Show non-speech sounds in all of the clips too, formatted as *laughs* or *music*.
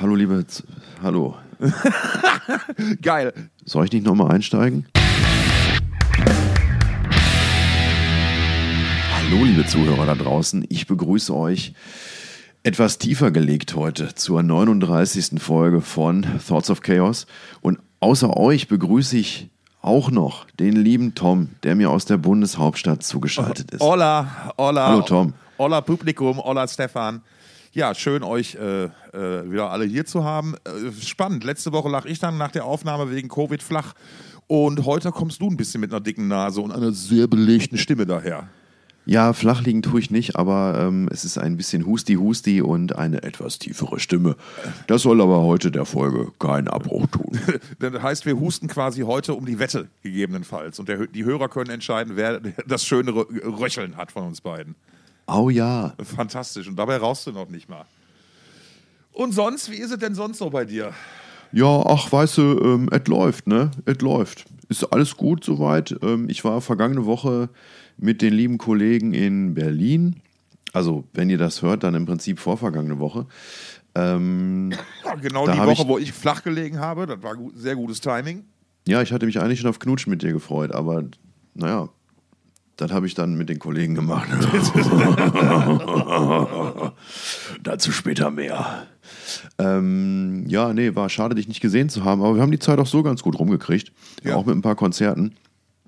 Hallo, liebe. Z Hallo. *laughs* Geil. Soll ich nicht nochmal einsteigen? Hallo, liebe Zuhörer da draußen. Ich begrüße euch etwas tiefer gelegt heute zur 39. Folge von Thoughts of Chaos. Und außer euch begrüße ich auch noch den lieben Tom, der mir aus der Bundeshauptstadt zugeschaltet ist. Hola, hola. Hallo, Tom. Hola Publikum, hola Stefan. Ja, schön euch äh, äh, wieder alle hier zu haben. Äh, spannend. Letzte Woche lag ich dann nach der Aufnahme wegen Covid flach. Und heute kommst du ein bisschen mit einer dicken Nase und einer sehr belegten Stimme daher. Ja, flach liegen tue ich nicht, aber ähm, es ist ein bisschen Husti-Husti und eine etwas tiefere Stimme. Das soll aber heute der Folge keinen Abbruch tun. *laughs* Das heißt, wir husten quasi heute um die Wette gegebenenfalls. Und der, die Hörer können entscheiden, wer das schönere Röcheln hat von uns beiden. Oh ja. Fantastisch. Und dabei rauchst du noch nicht mal. Und sonst, wie ist es denn sonst so bei dir? Ja, ach, weißt du, ähm, es läuft, ne? Es läuft. Ist alles gut soweit. Ähm, ich war vergangene Woche mit den lieben Kollegen in Berlin. Also, wenn ihr das hört, dann im Prinzip vorvergangene Woche. Ähm, Ja, genau die Woche, ich- wo ich flach gelegen habe. Das war gut, sehr gutes Timing. ja, ich hatte mich eigentlich schon auf Knutschen mit dir gefreut, aber naja, das habe ich dann mit den Kollegen gemacht. *laughs* *laughs* Dazu später mehr. Ähm, ja, nee, war schade, dich nicht gesehen zu haben, aber wir haben die Zeit auch so ganz gut rumgekriegt. Ja. Auch mit ein paar Konzerten.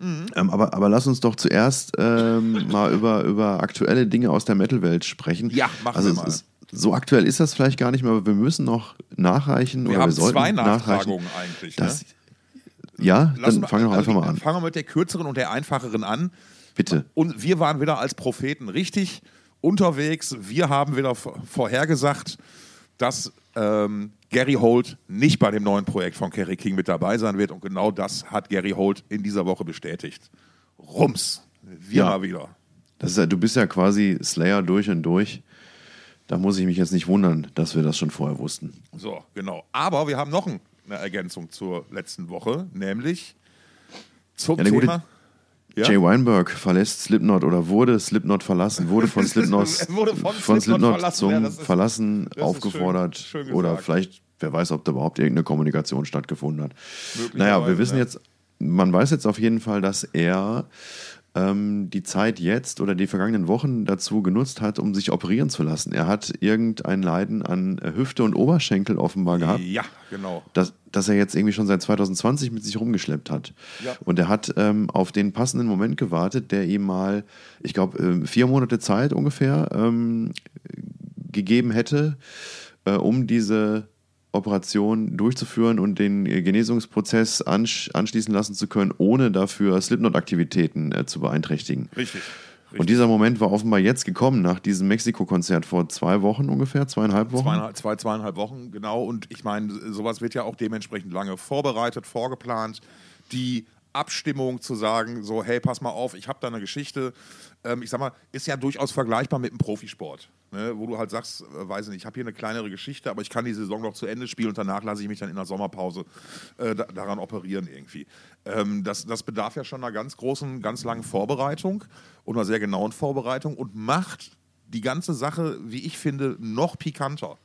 Ähm, aber, aber lass uns doch zuerst ähm, mal über, über aktuelle Dinge aus der Metal-Welt sprechen. Ja, machen also wir mal. Ist, so aktuell ist das vielleicht gar nicht mehr, aber wir müssen noch nachreichen. Wir oder haben wir sollten zwei nachreichen, Nachtragungen eigentlich. Ne? dass, Ja, Lass dann fangen wir doch also einfach mal an. Fangen wir mit der kürzeren und der einfacheren an. Bitte. Und wir waren wieder als Propheten richtig unterwegs. Wir haben wieder vorhergesagt, dass ähm, Gary Holt nicht bei dem neuen Projekt von Kerry King mit dabei sein wird. Und genau das hat Gary Holt in dieser Woche bestätigt. Rums. Wir Ja. mal wieder. Das ist ja, du bist ja quasi Slayer durch und durch. Da muss ich mich jetzt nicht wundern, dass wir das schon vorher wussten. So, genau. Aber wir haben noch ein- eine Ergänzung zur letzten Woche, nämlich zum Ja, der gute Thema. Ja? Jay Weinberg verlässt Slipknot oder wurde Slipknot verlassen, wurde von *laughs* Slipknot, Wurde von Slipknot verlassen. zum Ja, ist- Verlassen aufgefordert. schön- schön oder vielleicht, wer weiß, ob da überhaupt irgendeine Kommunikation stattgefunden hat. Naja, wir wissen ja. jetzt, man weiß jetzt auf jeden Fall, dass er ähm, die Zeit jetzt oder die vergangenen Wochen dazu genutzt hat, um sich operieren zu lassen. Er hat irgendein Leiden an äh, Hüfte und Oberschenkel offenbar gehabt Ja, genau. das, das er jetzt irgendwie schon seit 2020 mit sich rumgeschleppt hat. Ja. Und er hat ähm, auf den passenden Moment gewartet, der ihm mal, ich glaube, ähm, vier Monate Zeit ungefähr ähm, gegeben hätte, äh, um diese Operation durchzuführen und den äh, Genesungsprozess ansch anschließen lassen zu können, ohne dafür Slipknot-Aktivitäten äh, zu beeinträchtigen. Richtig. Und dieser Moment war offenbar jetzt gekommen, nach diesem Mexiko-Konzert vor zwei Wochen ungefähr, zweieinhalb Wochen. Zweieinhalb, zwei, zweieinhalb Wochen, genau. Und ich meine, sowas wird ja auch dementsprechend lange vorbereitet, vorgeplant. Die Abstimmung zu sagen, so, hey, pass mal auf, ich habe da eine Geschichte, ähm, ich sag mal, ist ja durchaus vergleichbar mit dem Profisport. Ne? Wo du halt sagst, äh, weiß nicht, ich habe hier eine kleinere Geschichte, aber ich kann die Saison noch zu Ende spielen und danach lasse ich mich dann in der Sommerpause äh, da, daran operieren irgendwie. Ähm, das, das bedarf ja schon einer ganz großen, ganz langen Vorbereitung und einer sehr genauen Vorbereitung und macht die ganze Sache, wie ich finde, noch pikanter.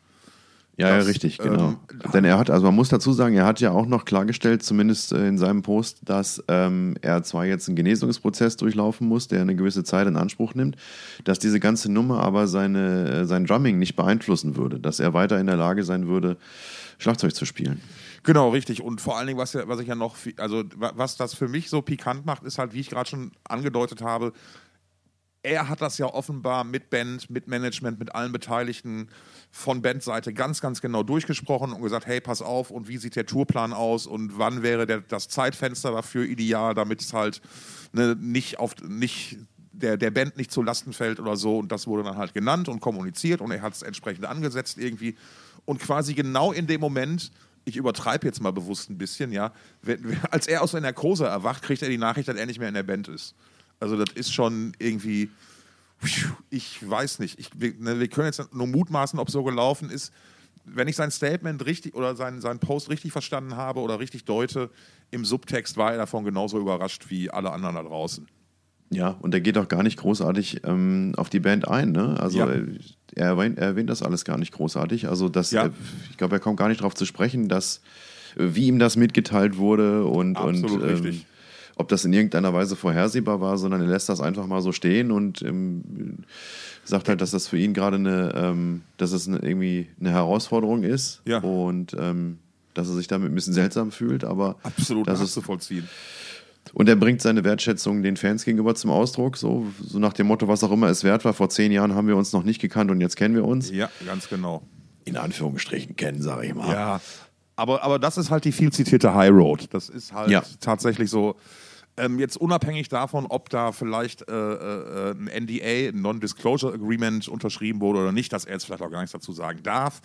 Ja, ja, Das, richtig, genau. ähm, Denn er hat, also man muss dazu sagen, er hat ja auch noch klargestellt, zumindest äh, in seinem Post, dass ähm, er zwar jetzt einen Genesungsprozess durchlaufen muss, der eine gewisse Zeit in Anspruch nimmt, dass diese ganze Nummer aber seine, äh, sein Drumming nicht beeinflussen würde, dass er weiter in der Lage sein würde, Schlagzeug zu spielen. Genau, richtig. Und vor allen Dingen, was, ja, was ich ja noch, also wa- was das für mich so pikant macht, ist halt, wie ich gerade schon angedeutet habe, er hat das ja offenbar mit Band, mit Management, mit allen Beteiligten von Bandseite ganz, ganz genau durchgesprochen und gesagt, hey, pass auf, und wie sieht der Tourplan aus und wann wäre der, das Zeitfenster dafür ideal, damit es halt ne, nicht auf nicht der, der Band nicht zu Lasten fällt oder so. Und das wurde dann halt genannt und kommuniziert und er hat es entsprechend angesetzt irgendwie. Und quasi genau in dem Moment, ich übertreibe jetzt mal bewusst ein bisschen, ja, wenn, *laughs* als er aus der Narkose erwacht, kriegt er die Nachricht, dass er nicht mehr in der Band ist. Also das ist schon irgendwie, ich weiß nicht. Ich, wir, ne, wir können jetzt nur mutmaßen, ob es so gelaufen ist. Wenn ich sein Statement richtig oder seinen, seinen Post richtig verstanden habe oder richtig deute, im Subtext war er davon genauso überrascht wie alle anderen da draußen. Ja, und er geht auch gar nicht großartig ähm, auf die Band ein. Ne? Also Ja. äh, er, erwähnt, er erwähnt das alles gar nicht großartig. Also das, Ja. äh, ich glaube, er kommt gar nicht darauf zu sprechen, dass äh, wie ihm das mitgeteilt wurde und, Absolut und ähm, richtig. Ob das in irgendeiner Weise vorhersehbar war, sondern er lässt das einfach mal so stehen und ähm, sagt halt, dass das für ihn gerade eine, ähm, dass es eine, irgendwie eine Herausforderung ist Ja. und ähm, dass er sich damit ein bisschen seltsam fühlt, aber Absolut das ist nachzuvollziehen. und er bringt seine Wertschätzung den Fans gegenüber zum Ausdruck, so, so nach dem Motto, was auch immer es wert war. Vor zehn Jahren haben wir uns noch nicht gekannt und jetzt kennen wir uns. Ja, ganz genau. In Anführungsstrichen kennen, sage ich mal. Ja, aber, aber das ist halt die viel zitierte High Road. Das ist halt Ja. tatsächlich so. Ähm, jetzt unabhängig davon, ob da vielleicht äh, äh, ein NDA, ein Non-Disclosure Agreement unterschrieben wurde oder nicht, dass er jetzt vielleicht auch gar nichts dazu sagen darf.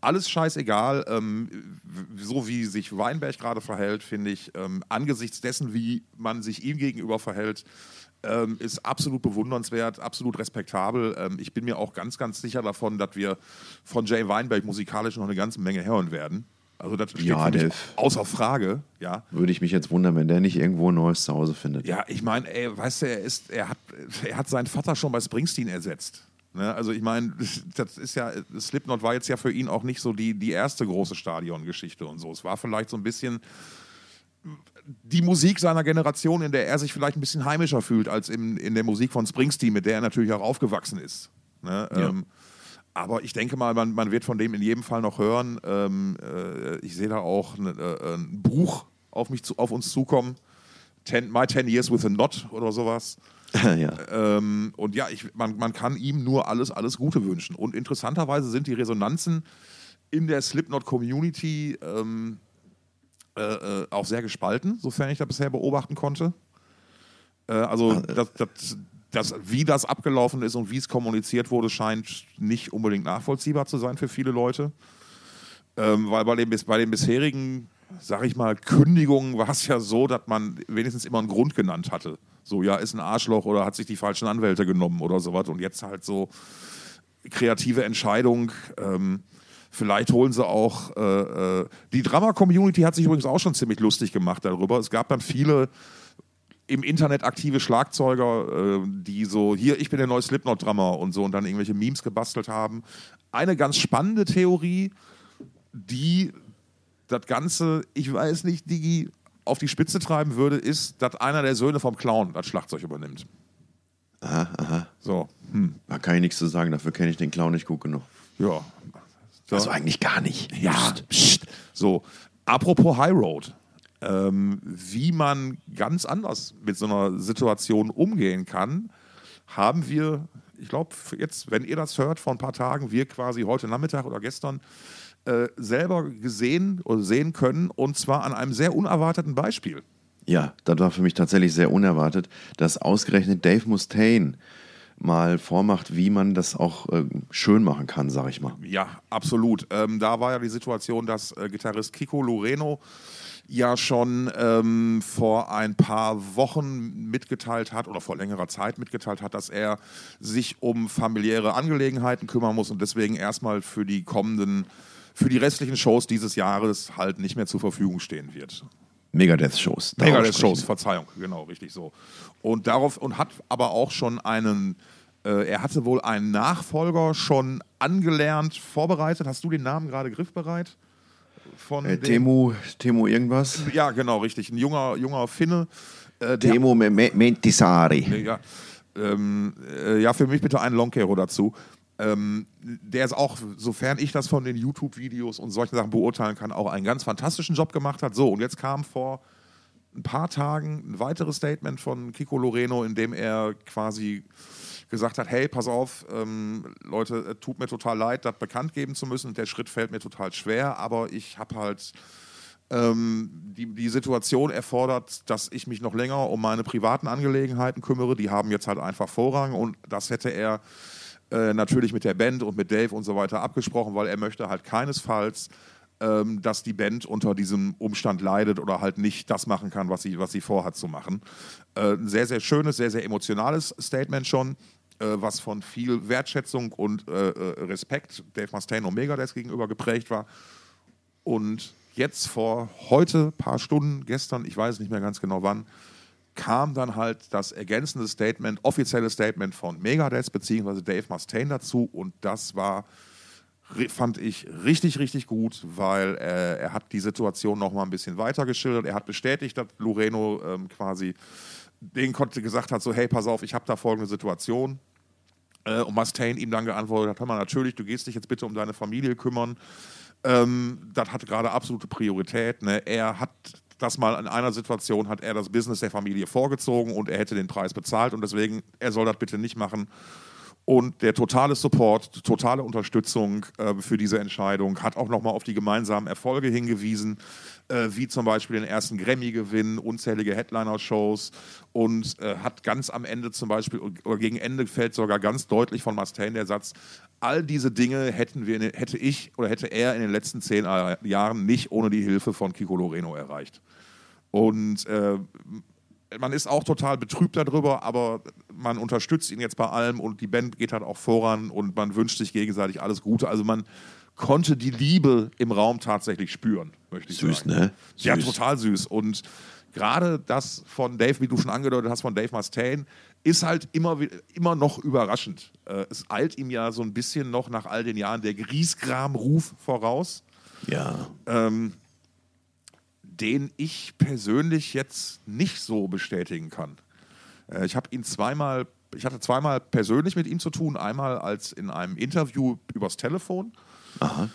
Alles scheißegal. Ähm, so wie sich Weinberg gerade verhält, finde ich, ähm, angesichts dessen, wie man sich ihm gegenüber verhält, ähm, ist absolut bewundernswert, absolut respektabel. Ähm, ich bin mir auch ganz, ganz sicher davon, dass wir von Jay Weinberg musikalisch noch eine ganze Menge hören werden. Also das steht Ja, für mich der- außer Frage. Ja, Würde ich mich jetzt wundern, wenn der nicht irgendwo ein neues Zuhause findet. ja ich meine, ey, weißt du, er, ist, er, hat, er hat seinen Vater schon bei Springsteen ersetzt. Ne? Also ich meine, *laughs* das ist ja, Slipknot war jetzt ja für ihn auch nicht so die, die erste große Stadiongeschichte und so. Es war vielleicht so ein bisschen die Musik seiner Generation, in der er sich vielleicht ein bisschen heimischer fühlt als in, in der Musik von Springsteen, mit der er natürlich auch aufgewachsen ist. Ne? Ja. Ähm, aber ich denke mal, man, man wird von dem in jedem Fall noch hören. Ähm, äh, ich sehe da auch ne, äh, ein Buch auf, mich zu, auf uns zukommen. Ten, My Ten Years with a Knot oder sowas. *laughs* ja. Ähm, und ja, ich, man, man kann ihm nur alles, alles Gute wünschen. Und interessanterweise sind die Resonanzen in der Slipknot-Community ähm, äh, äh, auch sehr gespalten, sofern ich das bisher beobachten konnte. Äh, also, das, das, das, wie das abgelaufen ist und wie es kommuniziert wurde, scheint nicht unbedingt nachvollziehbar zu sein für viele Leute. Ähm, weil bei den, bei den bisherigen, sag ich mal, Kündigungen war es ja so, dass man wenigstens immer einen Grund genannt hatte. So, ja, ist ein Arschloch oder hat sich die falschen Anwälte genommen oder sowas. Und jetzt halt so kreative Entscheidung. Ähm, vielleicht holen sie auch. Äh, äh, die Drama-Community hat sich übrigens auch schon ziemlich lustig gemacht darüber. Es gab dann viele im Internet aktive Schlagzeuger, äh, die so, hier, ich bin der neue Slipknot-Drummer und so und dann irgendwelche Memes gebastelt haben. Eine ganz spannende Theorie, die das Ganze, ich weiß nicht, Digi, auf die Spitze treiben würde, ist, dass einer der Söhne vom Clown das Schlagzeug übernimmt. Aha, aha. So, hm, Da kann ich nichts zu sagen, dafür kenne ich den Clown nicht gut genug. ja. So. Also eigentlich gar nicht. Ja, pst. so. Apropos High Road. Ähm, wie man ganz anders mit so einer Situation umgehen kann, haben wir, ich glaube, jetzt, wenn ihr das hört, vor ein paar Tagen, wir quasi heute Nachmittag oder gestern äh, selber gesehen oder sehen können und zwar an einem sehr unerwarteten Beispiel. Ja, das war für mich tatsächlich sehr unerwartet, dass ausgerechnet Dave Mustaine mal vormacht, wie man das auch äh, schön machen kann, sag ich mal. Ja, absolut. Ähm, da war ja die Situation, dass äh, Gitarrist Kiko Loreno ja schon ähm, vor ein paar Wochen mitgeteilt hat oder vor längerer Zeit mitgeteilt hat, dass er sich um familiäre Angelegenheiten kümmern muss und deswegen erstmal für die kommenden, für die restlichen Shows dieses Jahres halt nicht mehr zur Verfügung stehen wird. Megadeth-Shows. Megadeth-Shows, Verzeihung, genau, richtig so. Und darauf und hat aber auch schon einen, äh, er hatte wohl einen Nachfolger schon angelernt, vorbereitet. Hast du den Namen gerade griffbereit? Von. Äh, Temu, Temu irgendwas? Ja, genau, richtig. Ein junger, junger Finne. Äh, Temu Me- Me- Mentisari. ja, ähm, äh, ja, für mich bitte einen Longcaro dazu. Ähm, der ist auch, sofern ich das von den YouTube-Videos und solchen Sachen beurteilen kann, auch einen ganz fantastischen Job gemacht hat. So, und jetzt kam vor ein paar Tagen ein weiteres Statement von Kiko Loreno, in dem er quasi gesagt hat, hey, pass auf, ähm, Leute, tut mir total leid, das bekannt geben zu müssen. Der Schritt fällt mir total schwer, aber ich habe halt ähm, die, die Situation erfordert, dass ich mich noch länger um meine privaten Angelegenheiten kümmere. Die haben jetzt halt einfach Vorrang und das hätte er äh, natürlich mit der Band und mit Dave und so weiter abgesprochen, weil er möchte halt keinesfalls, ähm, dass die Band unter diesem Umstand leidet oder halt nicht das machen kann, was sie, was sie vorhat zu machen. Äh, ein sehr, sehr schönes, sehr, sehr emotionales Statement schon, äh, was von viel Wertschätzung und äh, äh, Respekt Dave Mustaine und Megadeth gegenüber geprägt war. Und jetzt vor heute, paar Stunden, gestern, ich weiß nicht mehr ganz genau wann, kam dann halt das ergänzende Statement, offizielle Statement von Megadeth bzw. Dave Mustaine dazu und das war fand ich richtig, richtig gut, weil äh, er hat die Situation noch mal ein bisschen weiter geschildert. Er hat bestätigt, dass Loreno ähm, quasi den konnte gesagt hat, so hey, pass auf, ich habe da folgende Situation. Äh, und Mustaine ihm dann geantwortet hat, hör mal, natürlich, du gehst dich jetzt bitte um deine Familie kümmern. Ähm, das hat gerade absolute Priorität. Ne? Er hat das mal in einer Situation, hat er das Business der Familie vorgezogen und er hätte den Preis bezahlt und deswegen, er soll das bitte nicht machen. Und der totale Support, totale Unterstützung äh, für diese Entscheidung hat auch nochmal auf die gemeinsamen Erfolge hingewiesen, äh, wie zum Beispiel den ersten Grammy-Gewinn, unzählige Headliner-Shows und äh, hat ganz am Ende zum Beispiel, oder gegen Ende fällt sogar ganz deutlich von Mustaine der Satz, all diese Dinge hätten wir, hätte ich oder hätte er in den letzten zehn Jahren nicht ohne die Hilfe von Kiko Loreno erreicht. Und äh, man ist auch total betrübt darüber, aber man unterstützt ihn jetzt bei allem und die Band geht halt auch voran und man wünscht sich gegenseitig alles Gute. Also man konnte die Liebe im Raum tatsächlich spüren, möchte ich süß, sagen. Süß, ne? Süß. Ja, total süß. Und gerade das von Dave, wie du schon angedeutet hast, von Dave Mustaine, ist halt immer, immer noch überraschend. Äh, es eilt ihm ja so ein bisschen noch nach all den Jahren der Griesgram-Ruf voraus. Ja. Ähm, den ich persönlich jetzt nicht so bestätigen kann. Äh, ich habe ihn zweimal, ich hatte zweimal persönlich mit ihm zu tun, einmal als in einem Interview übers Telefon. Aha.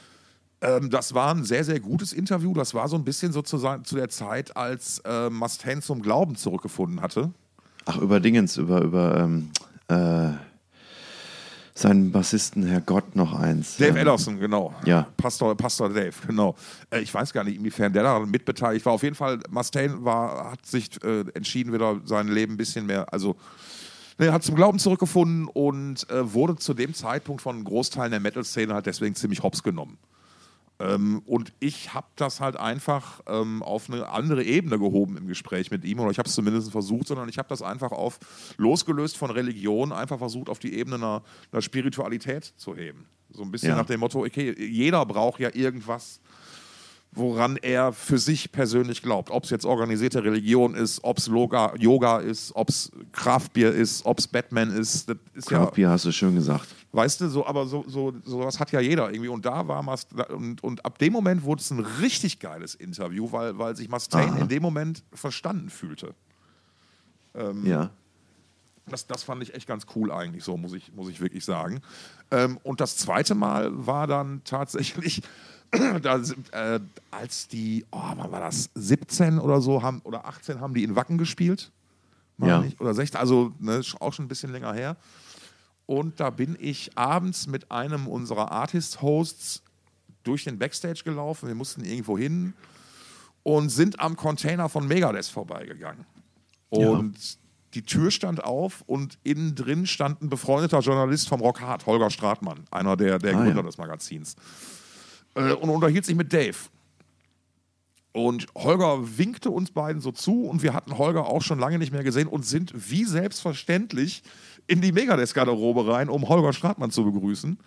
Ähm, das war ein sehr, sehr gutes Interview. Das war so ein bisschen sozusagen zu der Zeit, als äh, Mustaine zum Glauben zurückgefunden hatte. Ach, über Dingens, über, über ähm, äh, seinen Bassisten, Herr Gott, noch eins. Dave Ellison, genau. Ja. Pastor, Pastor Dave, genau. Äh, ich weiß gar nicht, inwiefern der daran mitbeteiligt war. Auf jeden Fall, Mustaine war, hat sich äh, entschieden, wieder sein Leben ein bisschen mehr, also er hat zum Glauben zurückgefunden und äh, wurde zu dem Zeitpunkt von Großteilen der Metal-Szene halt deswegen ziemlich hops genommen. Ähm, und ich habe das halt einfach ähm, auf eine andere Ebene gehoben im Gespräch mit ihm, oder ich habe es zumindest versucht, sondern ich habe das einfach auf, losgelöst von Religion, einfach versucht, auf die Ebene einer, einer Spiritualität zu heben. So ein bisschen ja. nach dem Motto, okay, jeder braucht ja irgendwas, woran er für sich persönlich glaubt. Ob es jetzt organisierte Religion ist, ob es Yoga ist, ob es Kraftbier ist, ob es Batman ist. Das ist Kraftbier ja, hast du schön gesagt. Weißt du, so, aber so, so, sowas hat ja jeder irgendwie. Und da war Mast und, und ab dem Moment wurde es ein richtig geiles Interview, weil, weil sich Mustaine in dem Moment verstanden fühlte. Ähm, ja. Das, das fand ich echt ganz cool eigentlich, so muss ich, muss ich wirklich sagen. Ähm, und das zweite Mal war dann tatsächlich *clears throat* da, äh, als die, oh, wann war das, 17 oder so haben, oder 18 haben die in Wacken gespielt. Ja. Nicht, oder 16, also ne, auch schon ein bisschen länger her. Und da bin ich abends mit einem unserer Artist-Hosts durch den Backstage gelaufen. Wir mussten irgendwo hin und sind am Container von Megadeth vorbeigegangen. Und ja. die Tür stand auf und innen drin stand ein befreundeter Journalist vom Rock Hard, Holger Stratmann, einer der, der ah, Gründer ja. des Magazins äh, und unterhielt sich mit Dave. Und Holger winkte uns beiden so zu und wir hatten Holger auch schon lange nicht mehr gesehen und sind wie selbstverständlich in die Megadeth-Garderobe rein, um Holger Stratmann zu begrüßen.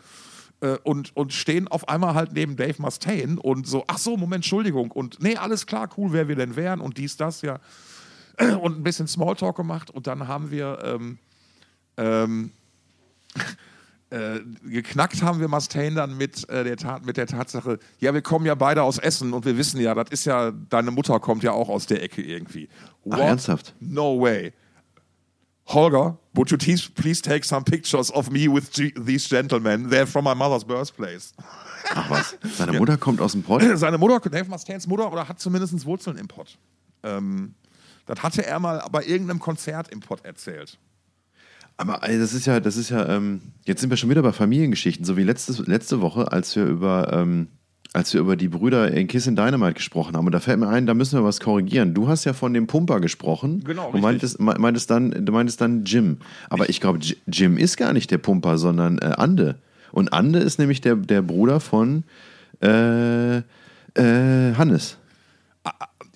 Äh, und, und stehen auf einmal halt neben Dave Mustaine und so, ach so, Moment, Entschuldigung. Und nee, alles klar, cool, wer wir denn wären und dies, das, ja. Und ein bisschen Smalltalk gemacht und dann haben wir ähm, ähm, äh, geknackt haben wir Mustaine dann mit, äh, der Tat, mit der Tatsache, ja, wir kommen ja beide aus Essen und wir wissen ja, das ist ja, deine Mutter kommt ja auch aus der Ecke irgendwie. What? Ach, ernsthaft? No way. Holger, would you please, take some pictures of me with these gentlemen? They're from my mother's birthplace. Ach was, *laughs* seine Mutter ja. kommt aus dem Pott? Seine Mutter, Dave Mustaines Mutter, oder hat zumindest Wurzeln im Pott. Ähm, das hatte er mal bei irgendeinem Konzert im Pott erzählt. Aber also das ist ja, das ist ja, ähm, jetzt sind wir schon wieder bei Familiengeschichten, so wie letzte, letzte Woche, als wir über, ähm, als wir über die Brüder in Kiss in Dynamite gesprochen haben. Und da fällt mir ein, da müssen wir was korrigieren. Du hast ja von dem Pumper gesprochen. Genau. Du meintest, meintest, dann, du meintest dann Jim. Aber ich, ich glaube, Jim ist gar nicht der Pumper, sondern äh, Ande. Und Ande ist nämlich der, der Bruder von äh, äh, Hannes.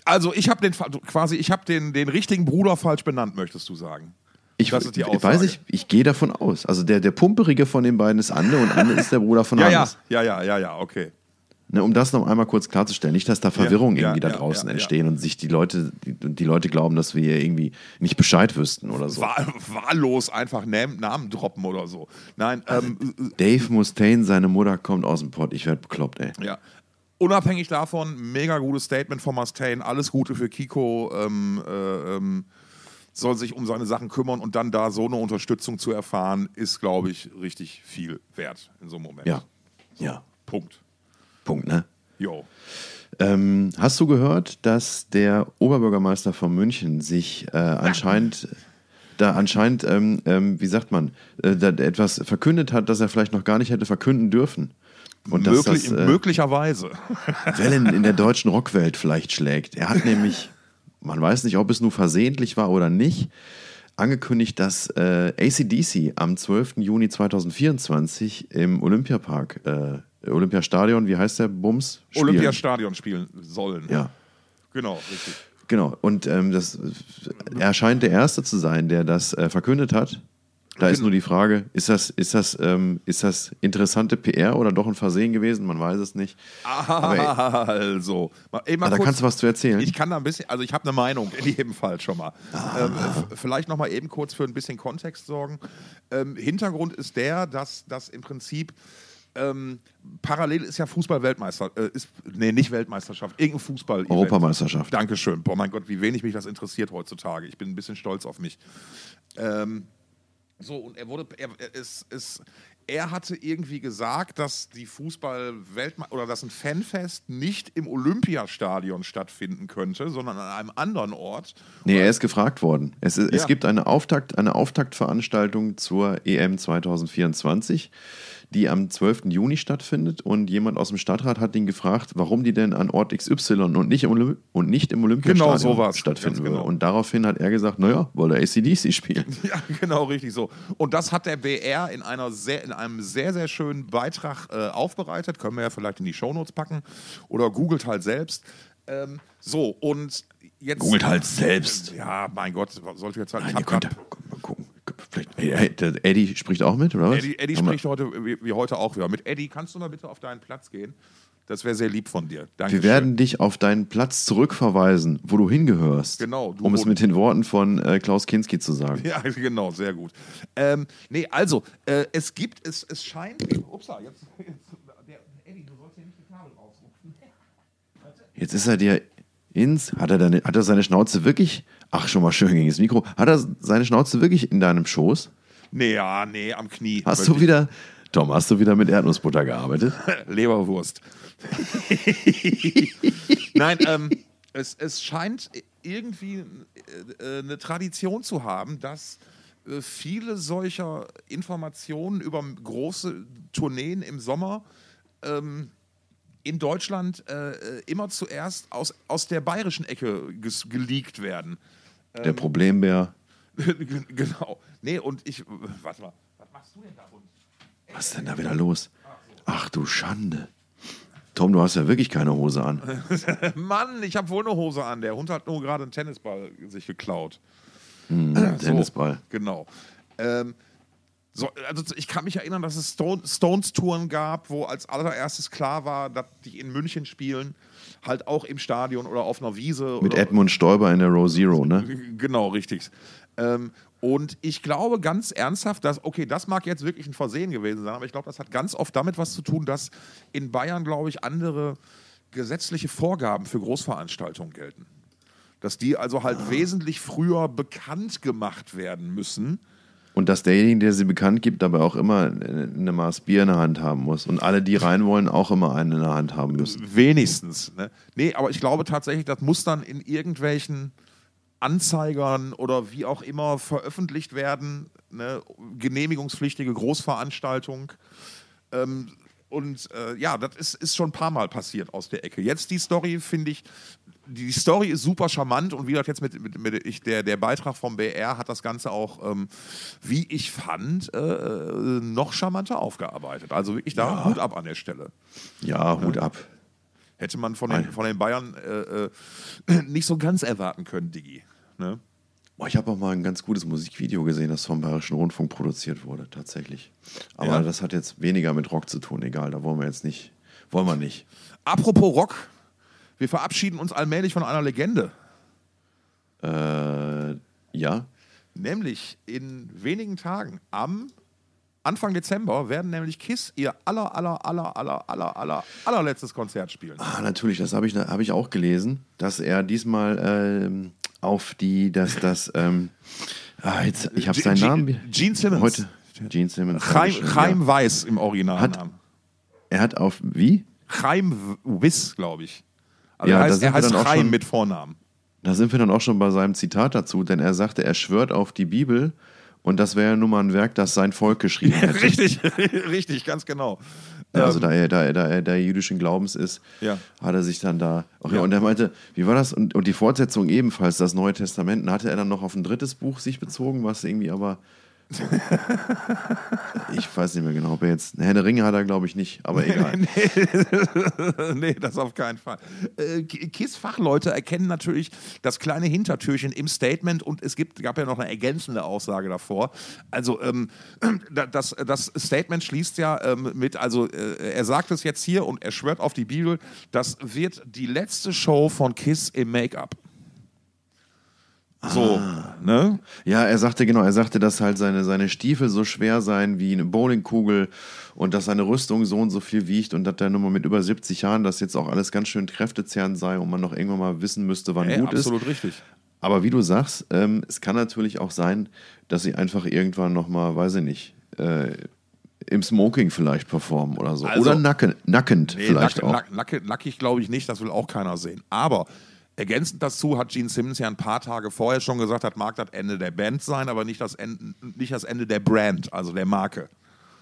Also ich habe den quasi, ich habe den, den richtigen Bruder falsch benannt, möchtest du sagen? Ich, das ist die Aussage. weiß ich, ich gehe davon aus. Also der, der Pumperige von den beiden ist Anne und Anne ist der Bruder von *laughs* ja, Hannes. Ja, ja, ja, ja, ja, okay. Ne, um das noch einmal kurz klarzustellen, nicht, dass da Verwirrung Ja, irgendwie ja, da draußen ja, entstehen und sich die Leute, die, die Leute glauben, dass wir hier irgendwie nicht Bescheid wüssten oder so. Wahl, wahllos einfach Namen, droppen oder so. Nein, ähm, Dave Mustaine, seine Mutter kommt aus dem Pott. Ich werde bekloppt, ey. Ja. Unabhängig davon, mega gutes Statement von Mustaine, alles Gute für Kiko, ähm, äh, ähm, soll sich um seine Sachen kümmern und dann da so eine Unterstützung zu erfahren, ist, glaube ich, richtig viel wert in so einem Moment. Ja. Ja. Punkt. Punkt, ne? Jo. Ähm, hast du gehört, dass der Oberbürgermeister von München sich äh, anscheinend da anscheinend, ähm, ähm, wie sagt man, äh, da etwas verkündet hat, das er vielleicht noch gar nicht hätte verkünden dürfen? Und dass Möglich, das äh, möglicherweise. Wellen in der deutschen Rockwelt vielleicht schlägt. Er hat *laughs* nämlich, man weiß nicht, ob es nur versehentlich war oder nicht, angekündigt, dass äh, ACDC am 12. Juni 2024 im Olympiapark, äh, Olympiastadion, wie heißt der Bums? Spielen. Olympiastadion spielen sollen. Ja, Genau, richtig. genau. Und ähm, das, er scheint der Erste zu sein, der das äh, verkündet hat. Da ist nur die Frage, ist das, ist, das, ähm, ist das interessante PR oder doch ein Versehen gewesen? Man weiß es nicht. Aber, Also, mal, eben mal Ah, da kurz- kannst du was zu erzählen. Ich kann da ein bisschen, also ich habe eine Meinung in jedem Fall schon mal. Ah. Ähm, vielleicht noch mal eben kurz für ein bisschen Kontext sorgen. Ähm, Hintergrund ist der, dass das im Prinzip ähm, parallel ist ja Fußball-Weltmeister, äh, ist, nee, nicht Weltmeisterschaft, irgendein fußball Europameisterschaft. Dankeschön. Boah, mein Gott, wie wenig mich das interessiert heutzutage. Ich bin ein bisschen stolz auf mich. Ähm, so, und er wurde, er, er, ist, ist, er hatte irgendwie gesagt, dass die Fußball-Weltmeister oder dass ein Fanfest nicht im Olympiastadion stattfinden könnte, sondern an einem anderen Ort. Nee, er ist gefragt worden. Es, ist, es Ja. gibt eine, Auftakt, eine Auftaktveranstaltung zur EM 2024, die am 12. Juni stattfindet. Und jemand aus dem Stadtrat hat ihn gefragt, warum die denn an Ort XY und nicht im, Olymp und nicht im Olympiastadion Genau so war's. stattfinden würde. genau. Und daraufhin hat er gesagt, naja, weil der ACDC spielt. *laughs* Ja, genau, richtig so. Und das hat der BR in, einer sehr, in einem sehr, sehr schönen Beitrag äh, aufbereitet. Können wir ja vielleicht in die Shownotes packen. Oder googelt halt selbst. Ähm, so, und jetzt. Googelt halt selbst. Ja, mein Gott, sollte jetzt halt. Nein, ich hab könnt grad- ja mal gucken. Vielleicht, hey, der Eddie spricht auch mit, oder was? Eddie, Eddie spricht heute, wie, heute auch wieder. Mit Eddie, kannst du mal bitte auf deinen Platz gehen? Das wäre sehr lieb von dir. Danke. Wir werden dich auf deinen Platz zurückverweisen, wo du hingehörst. Genau, du um es mit den Worten von äh, Klaus Kinski zu sagen. Ja, *laughs* genau, sehr gut. Ähm, nee, also, äh, es gibt, es, es scheint. Upsa, jetzt. jetzt der, Eddie, du sollst hier nicht die Kabel rausrupfen. Jetzt ist er dir ins. Hat er, deine, hat er seine Schnauze wirklich. Ach, schon mal schön gegen das Mikro. Hat er seine Schnauze wirklich in deinem Schoß? Nee, ja, nee, am Knie. Hast du wieder. Tom, hast du wieder mit Erdnussbutter gearbeitet? *laughs* Leberwurst. *laughs* Nein, ähm, es, es scheint irgendwie äh, eine Tradition zu haben, dass äh, viele solcher Informationen über große Tourneen im Sommer ähm, in Deutschland äh, immer zuerst aus, aus der bayerischen Ecke geleakt werden. Der Problembär. *laughs* genau. Nee, und ich. Warte mal. Was machst du denn da, Hund? Was ist denn da wieder los? Ach du Schande. Tom, du hast ja wirklich keine Hose an. *laughs* Mann, ich habe wohl eine Hose an. Der Hund hat nur gerade einen Tennisball sich geklaut. Tennisball. Genau. Ähm, so, also ich kann mich erinnern, dass es Stone, Stones-Touren gab, wo als allererstes klar war, dass die in München spielen, halt auch im Stadion oder auf einer Wiese. Mit oder, Edmund Stoiber in der Row Zero, ne? *laughs* Genau, richtig. Ähm, und ich glaube ganz ernsthaft, dass, okay, das mag jetzt wirklich ein Versehen gewesen sein, aber ich glaube, das hat ganz oft damit was zu tun, dass in Bayern, glaube ich, andere gesetzliche Vorgaben für Großveranstaltungen gelten. Dass die also halt wesentlich früher bekannt gemacht werden müssen. Und dass derjenige, der sie bekannt gibt, dabei auch immer eine Maß Bier in der Hand haben muss. Und alle, die rein wollen, auch immer einen in der Hand haben müssen. Wenigstens. Ne? Nee, aber ich glaube tatsächlich, das muss dann in irgendwelchen Anzeigern oder wie auch immer veröffentlicht werden. Ne? Genehmigungspflichtige Großveranstaltung. Ähm, und äh, ja, das ist, ist schon ein paar Mal passiert aus der Ecke. Jetzt die Story finde ich, die Story ist super charmant und wie gesagt, jetzt mit, mit, mit ich, der, der Beitrag vom BR hat das Ganze auch, ähm, wie ich fand, äh, noch charmanter aufgearbeitet. Also wirklich da Hut ab an der Stelle. Ja, Hut ab. Hätte man von den, von den Bayern äh, äh, nicht so ganz erwarten können, Digi. Ne? Boah, ich habe auch mal ein ganz gutes Musikvideo gesehen, das vom Bayerischen Rundfunk produziert wurde, tatsächlich. Aber Ja. das hat jetzt weniger mit Rock zu tun, egal, da wollen wir jetzt nicht Wollen wir nicht. Apropos Rock, wir verabschieden uns allmählich von einer Legende. Äh, ja. Nämlich in wenigen Tagen, am Anfang Dezember, werden nämlich Kiss ihr aller, aller, aller, aller, aller, aller, allerletztes Konzert spielen. Ah, natürlich, das habe ich, hab ich auch gelesen, dass er diesmal ähm, auf die, dass das, ähm, ah, jetzt, ich habe seinen Gene- Namen. Gene Simmons. Heute, Gene Simmons. Chaim, Chaim ja. Weiß im Original. Hat- Er hat auf, wie? Chaim Wiss, glaube ich. Also Ja, er heißt, er heißt Chaim schon- mit Vornamen. Da sind wir dann auch schon bei seinem Zitat dazu, denn er sagte, er schwört auf die Bibel und das wäre ja nun mal ein Werk, das sein Volk geschrieben *laughs* hätte. richtig, *laughs* richtig, ganz genau. Ja, also da er, da, er, da er der jüdischen Glaubens ist, Ja. hat er sich dann da. Ach ja. Ja. und er meinte, wie war das? Und, und die Fortsetzung ebenfalls, das Neue Testament, hatte er dann noch auf ein drittes Buch sich bezogen, was irgendwie aber. *laughs* ich weiß nicht mehr genau, ob er jetzt. Herr der Ringe hat er, glaube ich, nicht, aber egal. *laughs* *laughs* nee, das auf keinen Fall. Äh, KISS-Fachleute erkennen natürlich das kleine Hintertürchen im Statement und es gibt, gab ja noch eine ergänzende Aussage davor. Also ähm, *clears throat* da- das, das Statement schließt ja ähm, mit, also äh, er sagt es jetzt hier und er schwört auf die Bibel, das wird die letzte Show von KISS im Make-up. So, ne? Ja, er sagte genau, er sagte, dass halt seine, seine Stiefel so schwer seien wie eine Bowlingkugel und dass seine Rüstung so und so viel wiegt und dass der Nummer mit über 70 Jahren das jetzt auch alles ganz schön kräftezehrend sei und man noch irgendwann mal wissen müsste, wann Ey, gut ist. absolut richtig. Aber wie du sagst, ähm, es kann natürlich auch sein, dass sie einfach irgendwann nochmal, weiß ich nicht, äh, im Smoking vielleicht performen oder so. Also- oder nacken, nackend Nee, vielleicht nack, auch. Nack, nack, nackig glaube ich nicht, das will auch keiner sehen. Aber ergänzend dazu hat Gene Simmons ja ein paar Tage vorher schon gesagt, das mag das Ende der Band sein, aber nicht das Ende, nicht das Ende der Brand, also der Marke.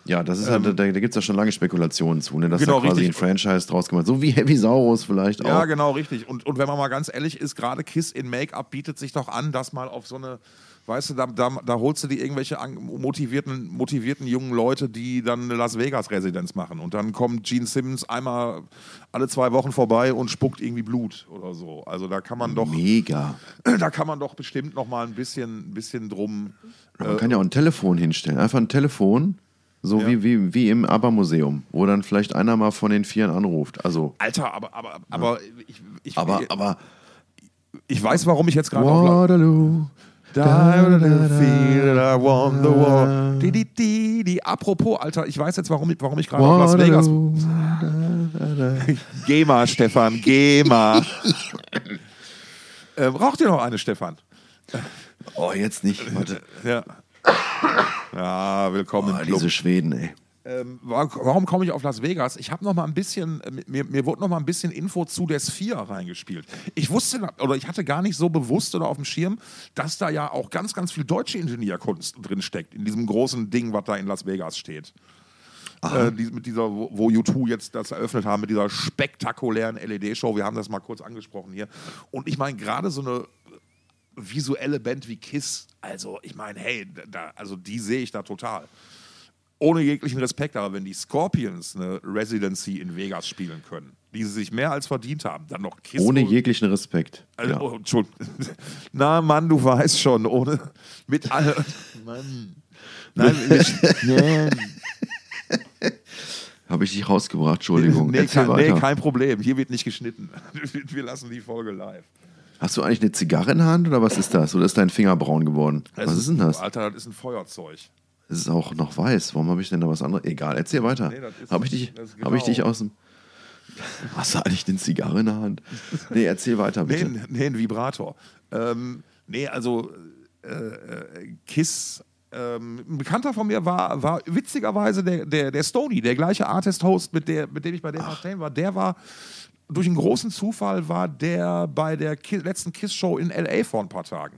Ja, das ist halt, da, da gibt es ja schon lange Spekulationen zu, ne? dass Ähm, Genau, da quasi richtig. ein Franchise draus gemacht So wie Heavy Saurus vielleicht Ja, auch. genau, richtig. Und, und wenn man mal ganz ehrlich ist, gerade Kiss in Make-up bietet sich doch an, dass mal auf so eine, weißt du, da, da, da holst du dir irgendwelche motivierten, motivierten jungen Leute, die dann eine Las Vegas-Residenz machen. Und dann kommt Gene Simmons einmal alle zwei Wochen vorbei und spuckt irgendwie Blut oder so. Also da kann man doch, Mega. *clears throat* da kann man doch bestimmt noch mal ein bisschen, bisschen drum. Man kann ja auch ein Telefon hinstellen. Einfach ein Telefon, so Ja. wie, wie, wie im ABBA-Museum, wo dann vielleicht einer mal von den Vieren anruft. Also, Alter, aber, aber, aber ich, ich, aber, ich, aber. ich weiß, warum ich jetzt gerade auf Waterloo. Die, Apropos, Alter, ich weiß jetzt, warum, ich- warum ich gerade auf Las Vegas. *laughs* Geh mal, Stefan, geh mal. *laughs* ähm, raucht ihr noch eine, Stefan? Oh, jetzt nicht. Warte. Ja. Ja, willkommen Oh, im Club. diese Schweden, ey. Ähm, wa- warum komme ich auf Las Vegas? Ich habe noch mal ein bisschen, äh, mir, mir wurde noch mal ein bisschen Info zu der Sphere reingespielt. Ich wusste oder ich hatte gar nicht so bewusst oder auf dem Schirm, dass da ja auch ganz, ganz viel deutsche Ingenieurkunst drin steckt in diesem großen Ding, was da in Las Vegas steht. Äh, die, mit dieser, wo wo U2 jetzt das eröffnet haben, mit dieser spektakulären LED-Show. Wir haben das mal kurz angesprochen hier. Und ich meine, gerade so eine visuelle Band wie Kiss, also ich meine, hey, da, also die sehe ich da total. Ohne jeglichen Respekt, aber wenn die Scorpions eine Residency in Vegas spielen können, die sie sich mehr als verdient haben, dann noch Kiss. Ohne jeglichen Respekt. also, ja. oh, Entschuldigung. *laughs* Na, Mann, du weißt schon, ohne. Mit alle. Mann. Nein, *laughs* mit, Habe ich dich rausgebracht, Entschuldigung. nee, kein, nee, kein Problem. Hier wird nicht geschnitten. *laughs* Wir lassen die Folge live. Hast du eigentlich eine Zigarre in der Hand oder was ist das? Oder ist dein Finger braun geworden? was ist denn das? Alter, das ist ein Feuerzeug. Es ist auch noch weiß. Warum habe ich denn da was anderes? Egal, erzähl weiter. Nee, habe ich, dich, hab ich dich grau. aus dem. Hast du eigentlich eine Zigarre in der Hand? Nee, erzähl weiter, Nee, bitte. ein- nee, ein Vibrator. Ähm, nee, also äh, äh, Kiss. Ähm, ein Bekannter von mir war, war witzigerweise der, der, der Stony, der gleiche Artist-Host, mit, der, mit dem ich bei dem Martin war. Der war, durch einen großen Zufall, war der bei der Ki letzten Kiss-Show in L.A. vor ein paar Tagen.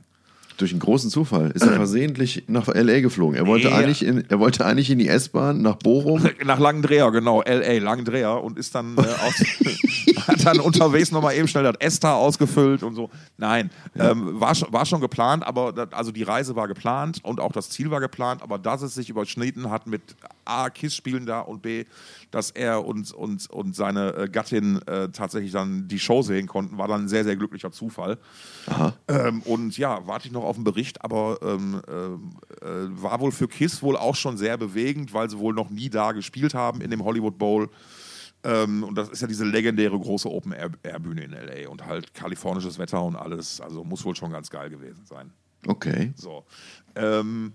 Durch einen großen Zufall ist er *clears throat* versehentlich nach L.A. geflogen. Er wollte, Nee. eigentlich, in, er wollte eigentlich in die S-Bahn nach Bochum. *laughs* Nach Langendreher, genau, L.A., Langendreher und ist dann, äh, aus, *laughs* hat dann unterwegs nochmal eben schnell das Esther ausgefüllt und so. Nein, ähm, war, schon, war schon geplant, aber also die Reise war geplant und auch das Ziel war geplant, aber dass es sich überschnitten hat mit A, KISS spielen da und B, dass er und, und, und seine äh, Gattin äh, tatsächlich dann die Show sehen konnten, war dann ein sehr, sehr glücklicher Zufall. Ähm, und ja, warte ich noch auf einen Bericht, aber ähm, ähm, äh, war wohl für KISS wohl auch schon sehr bewegend, weil sie wohl noch nie da gespielt haben in dem Hollywood Bowl. Ähm, und das ist ja diese legendäre große Open-Air-Bühne in LA und halt kalifornisches Wetter und alles. Also muss wohl schon ganz geil gewesen sein. Okay. So. Ähm,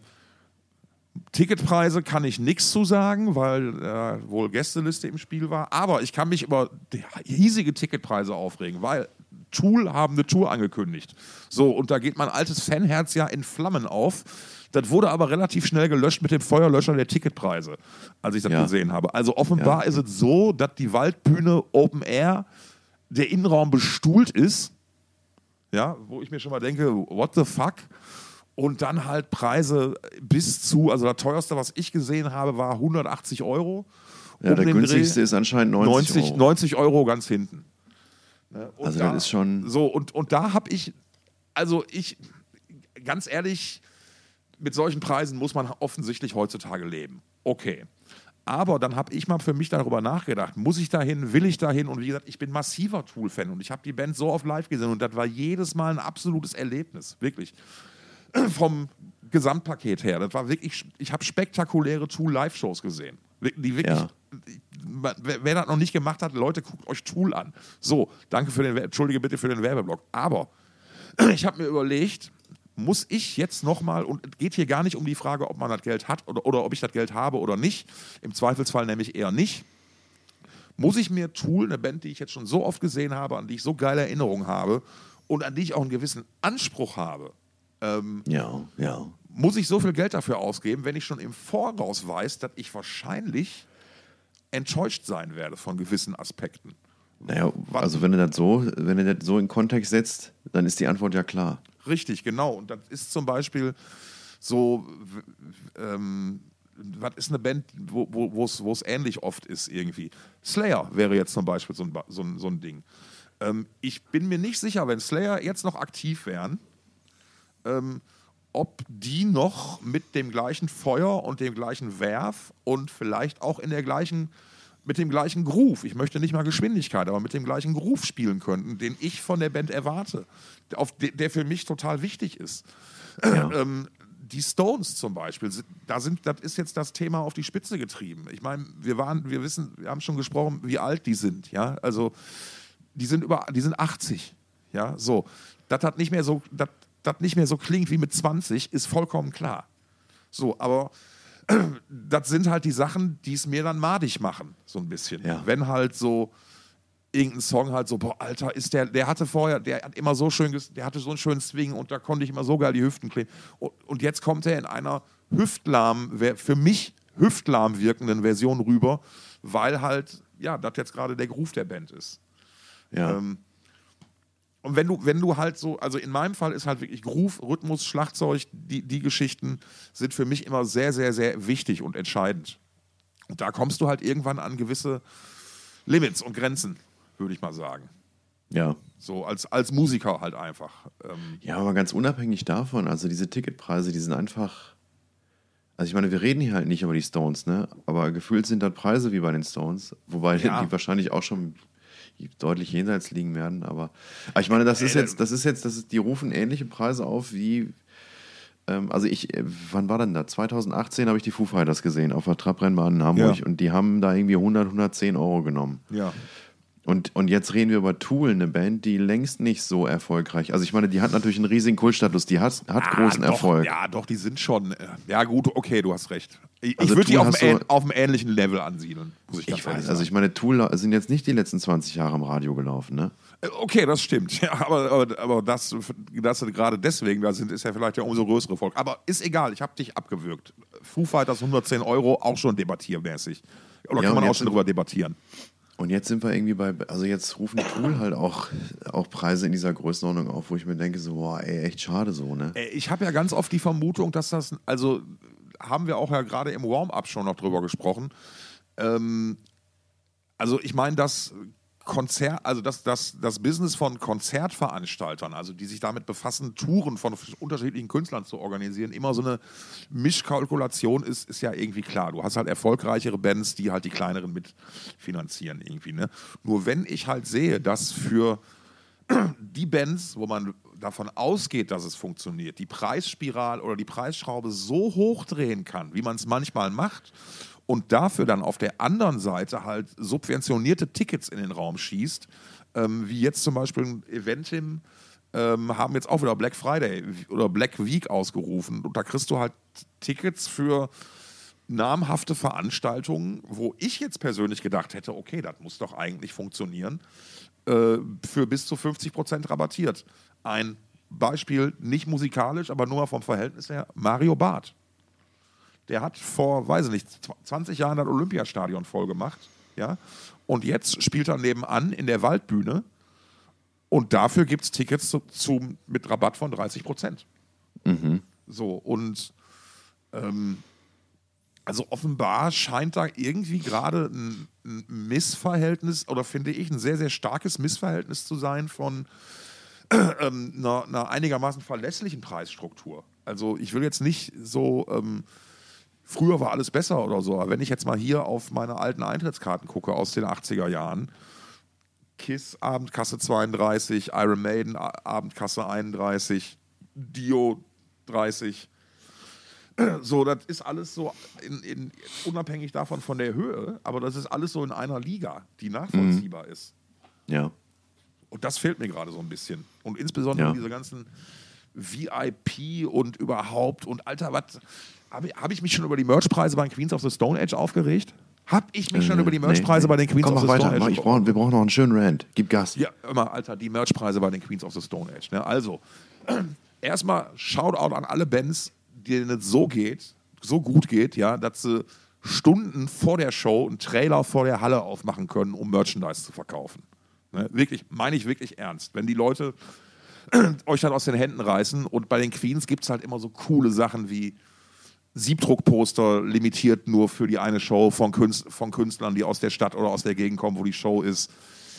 Ticketpreise kann ich nichts zu sagen, weil äh, wohl Gästeliste im Spiel war. Aber ich kann mich über riesige Ticketpreise aufregen, weil Tool haben eine Tour angekündigt. So, und da geht mein altes Fanherz ja in Flammen auf. Das wurde aber relativ schnell gelöscht mit dem Feuerlöscher der Ticketpreise, als ich das ja. gesehen habe. Also offenbar ja. ist es so, dass die Waldbühne Open Air der Innenraum bestuhlt ist. Ja, wo ich mir schon mal denke, what the fuck? Und dann halt Preise bis zu, also das teuerste, was ich gesehen habe, war 180 Euro. Ja, um der günstigste Dreh. ist anscheinend 90, 90 Euro. 90 Euro ganz hinten. Ne? also da, das ist schon. So, und, und da habe ich, also ich, ganz ehrlich, mit solchen Preisen muss man offensichtlich heutzutage leben. Okay. Aber dann habe ich mal für mich darüber nachgedacht, muss ich dahin, will ich dahin? Und wie gesagt, ich bin massiver Tool-Fan und ich habe die Band so oft live gesehen und das war jedes Mal ein absolutes Erlebnis, wirklich. *clears throat* Vom Gesamtpaket her. Das war wirklich, ich habe spektakuläre Tool-Live-Shows gesehen. Die wirklich, ja. wer, wer, das noch nicht gemacht hat, Leute, guckt euch Tool an. So, danke für den, entschuldige bitte für den Werbeblock. Aber *clears throat* ich habe mir überlegt, muss ich jetzt nochmal, und es geht hier gar nicht um die Frage, ob man das Geld hat oder, oder ob ich das Geld habe oder nicht, im Zweifelsfall nämlich eher nicht, muss ich mir Tool, eine Band, die ich jetzt schon so oft gesehen habe, an die ich so geile Erinnerungen habe und an die ich auch einen gewissen Anspruch habe, ähm, ja, ja. muss ich so viel Geld dafür ausgeben, wenn ich schon im Voraus weiß, dass ich wahrscheinlich enttäuscht sein werde von gewissen Aspekten. Naja, also wenn du das so, wenn du das so in Kontext setzt, dann ist die Antwort ja klar. Richtig, genau. Und das ist zum Beispiel so, ähm, was ist eine Band, wo es ähnlich oft ist irgendwie? Slayer wäre jetzt zum Beispiel so ein, so ein, so ein Ding. Ähm, ich bin mir nicht sicher, wenn Slayer jetzt noch aktiv wären, ähm, ob die noch mit dem gleichen Feuer und dem gleichen Werf und vielleicht auch in der gleichen mit dem gleichen Groove, ich möchte nicht mal Geschwindigkeit, aber mit dem gleichen Groove spielen könnten, den ich von der Band erwarte, auf de, der für mich total wichtig ist. Ja. *clears throat* Ähm, die Stones zum Beispiel, da sind, das ist jetzt das Thema auf die Spitze getrieben. Ich meine, wir waren, wir wissen, wir haben schon gesprochen, wie alt die sind, ja. Also die sind über, die sind 80, ja. So, das hat nicht mehr so, das, das nicht mehr so klingt wie mit 20, ist vollkommen klar. So, aber *clears throat* das sind halt die Sachen, die es mir dann madig machen, so ein bisschen. Ja. Wenn halt so irgendein Song halt so, boah, Alter, ist der, der hatte vorher, der hat immer so schön, der hatte so einen schönen Swing und da konnte ich immer so geil die Hüften kleben. Und, und jetzt kommt er in einer hüftlahm, für mich hüftlahm wirkenden Version rüber, weil halt, ja, das jetzt gerade der Groove der Band ist. Ja. Ähm, und wenn du, wenn du halt so, also in meinem Fall ist halt wirklich Groove, Rhythmus, Schlagzeug, die, die Geschichten sind für mich immer sehr, sehr, sehr wichtig und entscheidend. Und da kommst du halt irgendwann an gewisse Limits und Grenzen, würde ich mal sagen. Ja. So als, als Musiker halt einfach. Ähm ja, aber ganz unabhängig davon, also diese Ticketpreise, die sind einfach. Also ich meine, wir reden hier halt nicht über die Stones, ne? Aber gefühlt sind das Preise wie bei den Stones, wobei ja. die wahrscheinlich auch schon deutlich jenseits liegen werden. Aber, aber ich meine, das ist jetzt, das ist jetzt, das ist, die rufen ähnliche Preise auf wie. Ähm, also ich, äh, wann war denn da? 2018 habe ich die Foo Fighters gesehen auf der Trabrennbahn in Hamburg ja. und die haben da irgendwie 100, 110 Euro genommen. Ja. Und, und jetzt reden wir über Tool, eine Band, die längst nicht so erfolgreich. Also ich meine, die hat natürlich einen riesigen Kultstatus, die hat, hat ah, großen doch, Erfolg. Ja, doch, die sind schon. Äh, ja, gut, okay, du hast recht. Ich, also ich würde die auf einem, auf einem, ähnlichen Level ansiedeln, muss ich, ich weiß, sagen. Also ich meine, Tool sind jetzt nicht die letzten 20 Jahre im Radio gelaufen, ne? Äh, okay, das stimmt. *laughs* Ja, aber, aber, aber das, dass sie gerade deswegen da sind, ist ja vielleicht der umso größere Volk. Aber ist egal, ich habe dich abgewürgt. Foo Fighters 110 Euro, auch schon debattiermäßig. Oder ja, kann man auch schon drüber debattieren? Und jetzt sind wir irgendwie bei, also jetzt rufen Tool halt auch, auch Preise in dieser Größenordnung auf, wo ich mir denke, so, boah, ey, echt schade so, ne? Ich habe ja ganz oft die Vermutung, dass das, also haben wir auch ja gerade im Warm-up schon noch drüber gesprochen. Ähm, also ich meine, dass Konzert, also das, das, das Business von Konzertveranstaltern, also die sich damit befassen, Touren von unterschiedlichen Künstlern zu organisieren, immer so eine Mischkalkulation ist, ist ja irgendwie klar. Du hast halt erfolgreichere Bands, die halt die kleineren mitfinanzieren irgendwie. Ne? Nur wenn ich halt sehe, dass für *clears throat* die Bands, wo man davon ausgeht, dass es funktioniert, die Preisspirale oder die Preisschraube so hochdrehen kann, wie man es manchmal macht, und dafür dann auf der anderen Seite halt subventionierte Tickets in den Raum schießt, ähm, wie jetzt zum Beispiel ein Eventim, ähm, haben jetzt auch wieder Black Friday oder Black Week ausgerufen. Und da kriegst du halt Tickets für namhafte Veranstaltungen, wo ich jetzt persönlich gedacht hätte, okay, das muss doch eigentlich funktionieren, äh, für bis zu 50 Prozent rabattiert. Ein Beispiel, nicht musikalisch, aber nur mal vom Verhältnis her, Mario Barth. Der hat vor, weiß ich nicht, 20 Jahren das Olympiastadion voll gemacht. Ja? Und jetzt spielt er nebenan in der Waldbühne. Und dafür gibt es Tickets zu, zu, mit Rabatt von 30 Prozent. Mhm. So, und ähm, also offenbar scheint da irgendwie gerade ein, ein, Missverhältnis oder finde ich ein sehr, sehr starkes Missverhältnis zu sein von ähm, einer, einer, einigermaßen verlässlichen Preisstruktur. Also ich will jetzt nicht so, ähm, früher war alles besser oder so, aber wenn ich jetzt mal hier auf meine alten Eintrittskarten gucke aus den 80er Jahren, KISS Abendkasse 32, Iron Maiden Abendkasse 31, Dio 30, *clears throat* so, das ist alles so in, in, unabhängig davon von der Höhe, aber das ist alles so in einer Liga, die nachvollziehbar mhm. ist. Ja. Und das fehlt mir gerade so ein bisschen. Und insbesondere ja. diese ganzen VIP und überhaupt und Alter, was habe hab ich mich schon über die Merchpreise bei den Queens of the Stone Age aufgeregt? Hab ich mich äh, schon über die Merchpreise nee, bei den Queens Komm, of the weiter. Stone Age? Ich brauch, wir brauchen noch einen schönen Rant. Gib Gas. Ja, immer, Alter, die Merchpreise bei den Queens of the Stone Age. Ne? Also, *clears throat* erstmal Shoutout an alle Bands, denen es so geht, so gut geht, ja, dass sie Stunden vor der Show einen Trailer vor der Halle aufmachen können, um Merchandise zu verkaufen. Ne? Wirklich, meine ich wirklich ernst. Wenn die Leute *clears throat* euch dann aus den Händen reißen und bei den Queens gibt es halt immer so coole Sachen wie Siebdruckposter limitiert nur für die eine Show von, Künst von Künstlern, die aus der Stadt oder aus der Gegend kommen, wo die Show ist.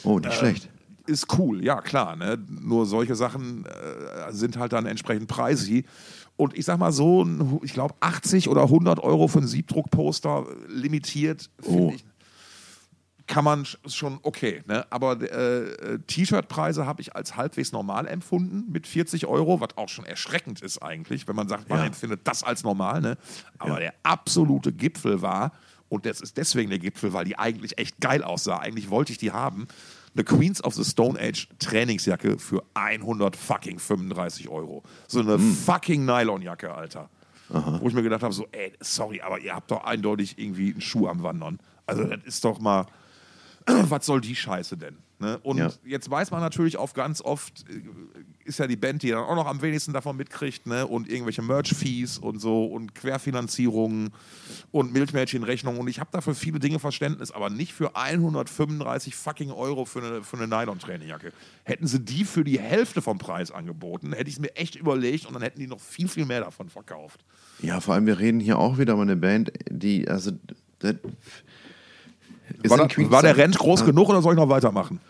Oh, nicht äh, schlecht. Ist cool, ja klar. Ne? Nur solche Sachen äh, sind halt dann entsprechend preisig. Und ich sag mal so, ich glaube 80 oder 100 Euro für ein Siebdruckposter limitiert, oh. ich, kann man schon okay. Ne? Aber äh, T-Shirt-Preise habe ich als halbwegs normal empfunden mit 40 Euro, was auch schon erschreckend ist eigentlich, wenn man sagt, man ja. empfindet das als normal. Ne? Aber ja. der absolute Gipfel war, und das ist deswegen der Gipfel, weil die eigentlich echt geil aussah. Eigentlich wollte ich die haben eine Queens of the Stone Age Trainingsjacke für 100 fucking 35 Euro. So eine mm. fucking Nylonjacke, Alter. Aha. Wo ich mir gedacht habe, so, ey, sorry, aber ihr habt doch eindeutig irgendwie einen Schuh am Wandern. Also das ist doch mal, *clears throat* was soll die Scheiße denn? Ne? Und ja. jetzt weiß man natürlich auch ganz oft, äh, ist ja die Band, die dann auch noch am wenigsten davon mitkriegt, ne? und irgendwelche Merch-Fees und so und Querfinanzierungen und Milchmädchenrechnungen. Und ich habe dafür viele Dinge Verständnis, aber nicht für 135 fucking Euro für eine, für eine Nylon-Trainingjacke. Hätten sie die für die Hälfte vom Preis angeboten, hätte ich es mir echt überlegt und dann hätten die noch viel, viel mehr davon verkauft. Ja, vor allem, wir reden hier auch wieder über eine Band, die, also. Das, war, da, war der Rent groß genug oder soll ich noch weitermachen?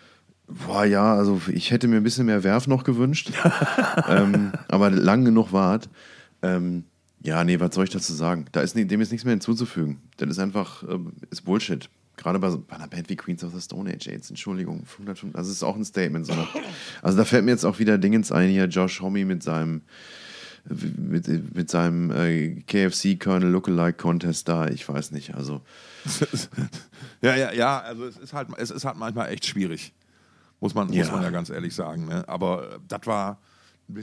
Boah, ja, also ich hätte mir ein bisschen mehr Werf noch gewünscht, *laughs* ähm, aber lang genug wart. Ähm, ja, nee, was soll ich dazu sagen? Da ist, dem ist nichts mehr hinzuzufügen. Das ist einfach, äh, ist Bullshit. Gerade bei, bei, einer Band wie Queens of the Stone Age, jetzt, Entschuldigung, 500, also ist auch ein Statement. So also da fällt mir jetzt auch wieder Dingens ein, hier Josh Homme mit seinem mit, mit seinem äh, KFC Colonel Lookalike Contest da, ich weiß nicht, also. *laughs* ja, ja, ja, also es ist halt, es ist halt manchmal echt schwierig. Muss man, ja. muss man ja ganz ehrlich sagen. Ne? Aber äh, das war.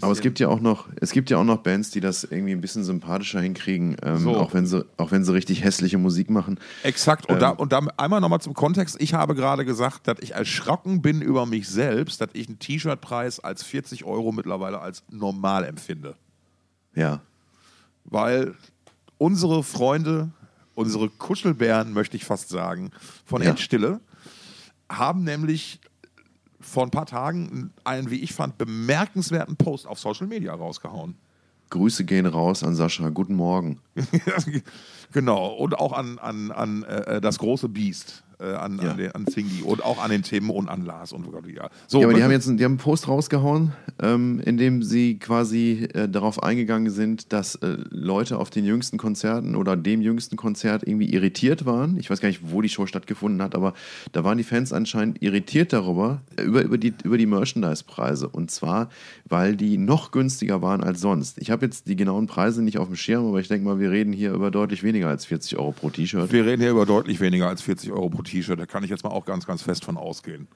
Aber es gibt ja auch noch, es gibt ja auch noch Bands, die das irgendwie ein bisschen sympathischer hinkriegen, ähm, so. auch, wenn sie, auch wenn sie richtig hässliche Musik machen. Exakt. Und, ähm, da, und da einmal nochmal zum Kontext. Ich habe gerade gesagt, dass ich erschrocken bin über mich selbst, dass ich einen T-Shirt-Preis als 40 Euro mittlerweile als normal empfinde. Ja. Weil unsere Freunde, unsere Kuschelbären, möchte ich fast sagen, von ja. Endstille, haben nämlich vor ein paar Tagen einen, wie ich fand, bemerkenswerten Post auf Social Media rausgehauen. Grüße gehen raus an Sascha. Guten Morgen. *laughs* genau. Und auch an, an, an äh, das große Biest. Äh, an, Ja. an, den, an Zingy und auch an den Tim und an Lars und ja. So, Ja, aber die haben jetzt einen, die haben einen Post rausgehauen, ähm, in dem sie quasi äh, darauf eingegangen sind, dass äh, Leute auf den jüngsten Konzerten oder dem jüngsten Konzert irgendwie irritiert waren. Ich weiß gar nicht, wo die Show stattgefunden hat, aber da waren die Fans anscheinend irritiert darüber, äh, über, über die, über die Merchandise-Preise. Und zwar, weil die noch günstiger waren als sonst. Ich habe jetzt die genauen Preise nicht auf dem Schirm, aber ich denke mal, wir reden hier über deutlich weniger als 40 Euro pro T-Shirt. wir reden hier über deutlich weniger als 40 Euro pro T-Shirt. Da kann ich jetzt mal auch ganz, ganz fest von ausgehen.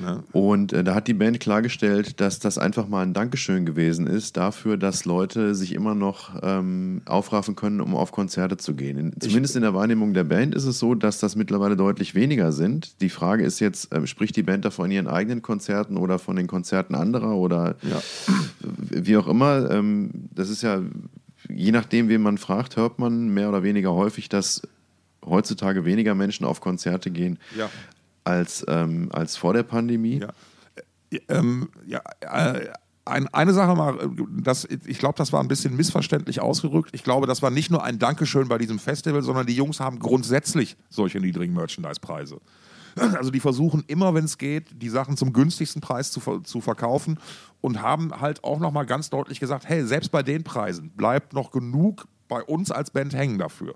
Ne? Und äh, da hat die Band klargestellt, dass das einfach mal ein Dankeschön gewesen ist dafür, dass Leute sich immer noch ähm, aufraffen können, um auf Konzerte zu gehen. In, zumindest in der Wahrnehmung der Band ist es so, dass das mittlerweile deutlich weniger sind. Die Frage ist jetzt, ähm, spricht die Band da von ihren eigenen Konzerten oder von den Konzerten anderer oder Ja. wie auch immer. Ähm, das ist ja, je nachdem, wen man fragt, hört man mehr oder weniger häufig, dass heutzutage weniger Menschen auf Konzerte gehen Ja. als, ähm, als vor der Pandemie. Ja. Äh, Ähm, ja, äh, ein, eine Sache mal, äh, das, ich glaube, das war ein bisschen missverständlich ausgerückt. Ich glaube, das war nicht nur ein Dankeschön bei diesem Festival, sondern die Jungs haben grundsätzlich solche niedrigen Merchandise-Preise. *clears throat* Also die versuchen immer, wenn es geht, die Sachen zum günstigsten Preis zu, zu verkaufen und haben halt auch nochmal ganz deutlich gesagt, hey, selbst bei den Preisen bleibt noch genug bei uns als Band hängen dafür.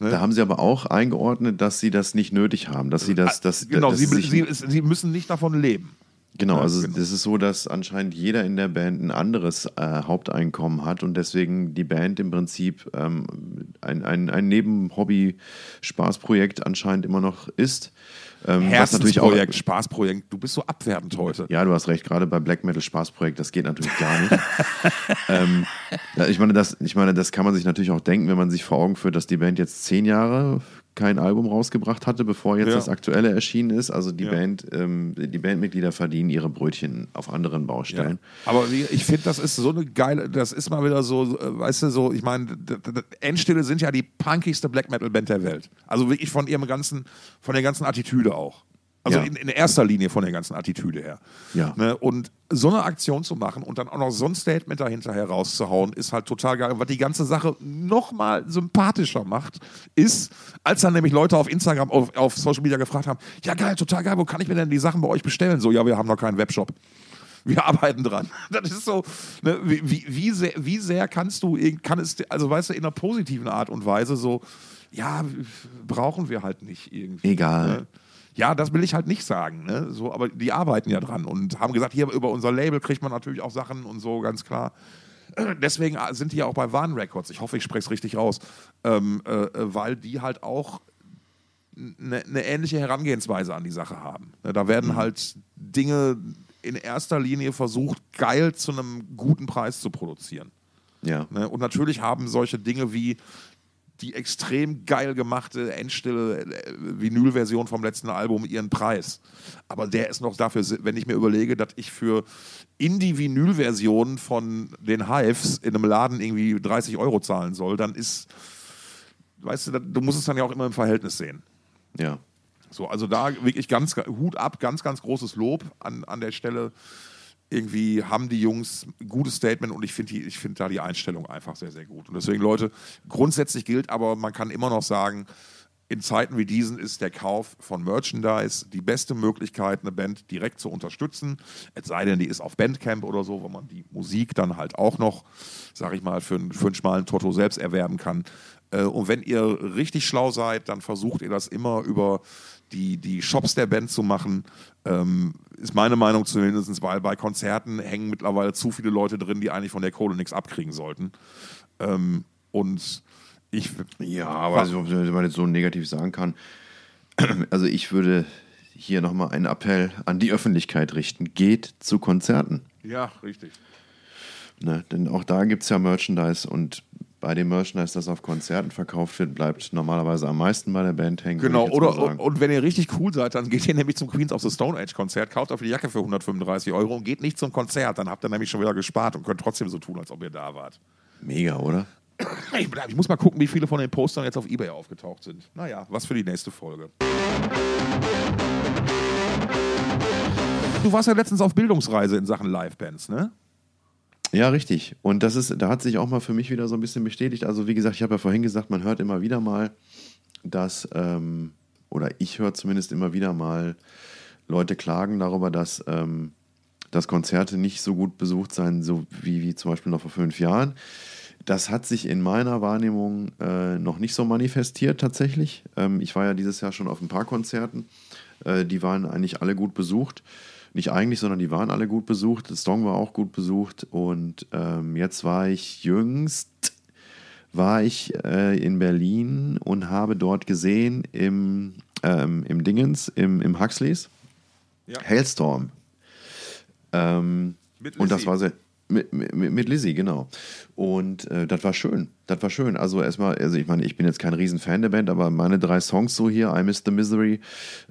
Ne? Da haben sie aber auch eingeordnet, dass sie das nicht nötig haben, dass sie das, das genau, dass sie, sie, sie müssen nicht davon leben. genau, Ja, also genau. das ist so, dass anscheinend jeder in der Band ein anderes äh, Haupteinkommen hat und deswegen die Band im Prinzip ähm, ein, ein, ein Neben-Hobby-Spaßprojekt anscheinend immer noch ist. Ähm, natürlich auch, Herzensprojekt, Spaßprojekt. Du bist so abwertend heute. Ja, du hast recht, gerade bei Black Metal Spaßprojekt, das geht natürlich gar nicht. *laughs* ähm, ich, meine, das, ich meine, das kann man sich natürlich auch denken, wenn man sich vor Augen führt, dass die Band jetzt zehn Jahre kein Album rausgebracht hatte, bevor jetzt Ja. das aktuelle erschienen ist. Also die Ja. Band, ähm, die Bandmitglieder verdienen ihre Brötchen auf anderen Baustellen. Aber wie- ich finde, das ist so eine geile, das ist mal wieder so, äh, weißt du, so, ich meine, Endstille sind ja die punkigste Black Metal Band der Welt. Also wirklich von ihrem ganzen, von der ganzen Attitüde auch. Also Ja. in, in erster Linie von der ganzen Attitüde her. Ja. Ne? Und so eine Aktion zu machen und dann auch noch so ein Statement dahinter herauszuhauen, ist halt total geil. Und was die ganze Sache noch mal sympathischer macht, ist, als dann nämlich Leute auf Instagram, auf, auf Social Media gefragt haben, ja geil, total geil, wo kann ich mir denn die Sachen bei euch bestellen? So, ja, wir haben noch keinen Webshop. Wir arbeiten dran. *laughs* Das ist so, ne, wie, wie, wie, sehr, wie sehr kannst du, kann es, also weißt du, in einer positiven Art und Weise so, ja, brauchen wir halt nicht irgendwie. Egal. Ne? Ja, das will ich halt nicht sagen, ne? so, aber die arbeiten ja dran und haben gesagt, hier über unser Label kriegt man natürlich auch Sachen und so, ganz klar. *clears throat* Deswegen sind die ja auch bei Warn Records. Ich hoffe, ich spreche es richtig aus, ähm, äh, äh, weil die halt auch eine, eine ähnliche Herangehensweise an die Sache haben. Ne, Da werden halt Dinge in erster Linie versucht, geil zu einem guten Preis zu produzieren. Ja. Ne? Und natürlich haben solche Dinge wie die extrem geil gemachte endstille äh, Vinyl-Version vom letzten Album ihren Preis. Aber der ist noch dafür, wenn ich mir überlege, dass ich für Indie-Vinyl-Versionen von den Hives in einem Laden irgendwie 30 Euro zahlen soll, dann ist, weißt du, du musst es dann ja auch immer im Verhältnis sehen. Ja. So, also da wirklich ganz Hut ab, ganz, ganz großes Lob an, an der Stelle. Irgendwie haben die Jungs ein gutes Statement und ich finde find da die Einstellung einfach sehr, sehr gut. Und deswegen, Leute, grundsätzlich gilt aber, man kann immer noch sagen, in Zeiten wie diesen ist der Kauf von Merchandise die beste Möglichkeit, eine Band direkt zu unterstützen. Es sei denn, die ist auf Bandcamp oder so, wo man die Musik dann halt auch noch, sag ich mal, für, für einen schmalen Toto selbst erwerben kann. Äh, Und wenn ihr richtig schlau seid, dann versucht ihr das immer über die, die Shops der Band zu machen. Ähm, ist meine Meinung zumindest, weil bei Konzerten hängen mittlerweile zu viele Leute drin, die eigentlich von der Kohle nichts abkriegen sollten. Ähm, und ich. Ja, aber also, wenn man jetzt so negativ sagen kann, *clears throat* also ich würde hier nochmal einen Appell an die Öffentlichkeit richten. Geht zu Konzerten. Ja, richtig. Ne? Denn auch da gibt es ja Merchandise und bei dem Merchandise, das auf Konzerten verkauft wird, bleibt normalerweise am meisten bei der Band hängen. Genau, oder und wenn ihr richtig cool seid, dann geht ihr nämlich zum Queens of the Stone Age Konzert, kauft auf die Jacke für 135 Euro und geht nicht zum Konzert. Dann habt ihr nämlich schon wieder gespart und könnt trotzdem so tun, als ob ihr da wart. Mega, oder? Ich, ich muss mal gucken, wie viele von den Postern jetzt auf Ebay aufgetaucht sind. Naja, was für die nächste Folge. Du warst ja letztens auf Bildungsreise in Sachen Livebands, ne? Ja, richtig. Und das ist, da hat sich auch mal für mich wieder so ein bisschen bestätigt. Also, wie gesagt, ich habe ja vorhin gesagt, man hört immer wieder mal, dass, ähm, oder ich höre zumindest immer wieder mal Leute klagen darüber, dass, ähm, dass Konzerte nicht so gut besucht seien, so wie, wie zum Beispiel noch vor fünf Jahren. Das hat sich in meiner Wahrnehmung äh, noch nicht so manifestiert tatsächlich. Ähm, ich war ja dieses Jahr schon auf ein paar Konzerten. Äh, die waren eigentlich alle gut besucht. Nicht eigentlich, sondern die waren alle gut besucht. Das Song war auch gut besucht. Und ähm, jetzt war ich jüngst war ich äh, in Berlin und habe dort gesehen im, ähm, im Dingens, im, im Huxleys, Ja. Hailstorm. Ähm, und das war sehr. Mit, mit, mit Lizzie, genau. Und äh, das war schön. Das war schön. Also erstmal, also ich meine, ich bin jetzt kein Riesenfan der Band, aber meine drei Songs so hier, I Miss the Misery,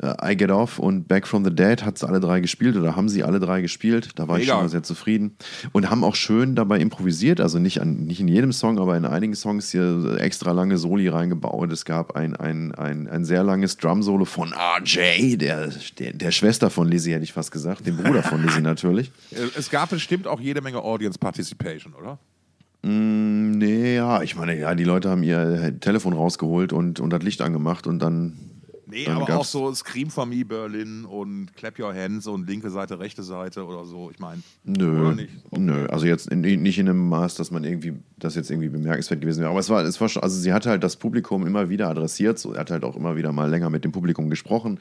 äh, I Get Off und Back from the Dead, hat es alle drei gespielt oder haben sie alle drei gespielt. Da war ich Mega. schon mal sehr zufrieden. Und haben auch schön dabei improvisiert, also nicht, an, nicht in jedem Song, aber in einigen Songs hier extra lange Soli reingebaut. Es gab ein, ein, ein, ein sehr langes Drum-Solo von RJ, der, der, der Schwester von Lizzie, hätte ich fast gesagt, dem Bruder von Lizzie *laughs* natürlich. Äh, Es gab bestimmt auch jede Menge Audience Participation, oder? Mm, Nee, ja, ich meine, ja, die Leute haben ihr Telefon rausgeholt und, und das Licht angemacht und dann. Nee, dann aber auch so Scream for Me Berlin und Clap Your Hands und linke Seite, rechte Seite oder so. Ich meine, Nö, nicht? nö, also jetzt in, nicht in einem Maß, dass man irgendwie, das jetzt irgendwie bemerkenswert gewesen wäre. Aber es war, es war schon, also sie hat halt das Publikum immer wieder adressiert, so, er hat halt auch immer wieder mal länger mit dem Publikum gesprochen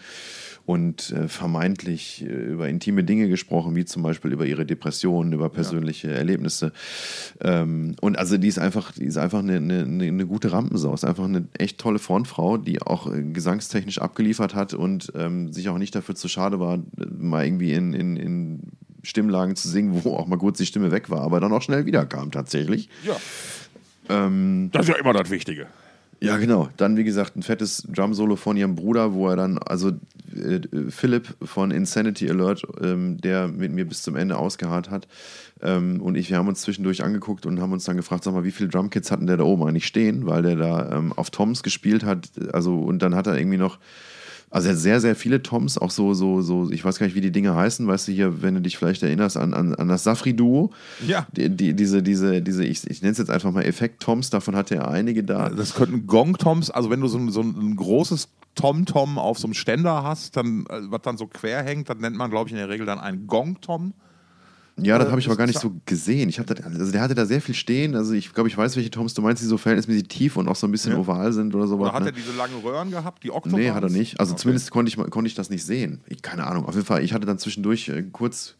und äh, vermeintlich äh, über intime Dinge gesprochen, wie zum Beispiel über ihre Depressionen, über persönliche Erlebnisse. Ähm, und also die ist einfach, die ist einfach eine, eine, eine gute Rampensau, ist einfach eine echt tolle Frontfrau, die auch äh, gesangstechnisch abgeliefert hat und ähm, sich auch nicht dafür zu schade war, mal irgendwie in, in, in Stimmlagen zu singen, wo auch mal kurz die Stimme weg war, aber dann auch schnell wiederkam tatsächlich. ja. Ähm, Das ist ja immer das Wichtige. Ja, genau. Dann, wie gesagt, ein fettes Drum-Solo von ihrem Bruder, wo er dann, also äh, Philipp von Insanity Alert, ähm, der mit mir bis zum Ende ausgeharrt hat, ähm, und ich, wir haben uns zwischendurch angeguckt und haben uns dann gefragt, sag mal, wie viele Drumkits hatten der da oben eigentlich stehen, weil der da ähm, auf Toms gespielt hat, also, und dann hat er irgendwie noch. Also er hat sehr, sehr viele Toms, auch so, so, so, ich weiß gar nicht, wie die Dinge heißen, weißt du hier, wenn du dich vielleicht erinnerst an, an, an das Safri-Duo. Ja. Die, die, diese, diese, diese, ich, ich nenne es jetzt einfach mal Effekt-Toms, davon hatte er einige da. Das könnten Gong-Toms, also wenn du so ein, so ein großes Tom-Tom auf so einem Ständer hast, dann, äh, was dann so quer hängt, dann nennt man, glaube ich, in der Regel dann einen Gong-Tom. Ja, das Äh, habe ich aber gar nicht so gesehen. Ich hab das, also der hatte da sehr viel stehen. Also ich glaube, ich weiß, welche Toms du meinst, die so verhältnismäßig tief und auch so ein bisschen Ja. oval sind oder sowas. Oder hat ne? er diese langen Röhren gehabt, die Oktobans? Nee, hat er nicht. Also Okay. zumindest konnte ich, konnte ich das nicht sehen. Ich, keine Ahnung. Auf jeden Fall, ich hatte dann zwischendurch äh, kurz,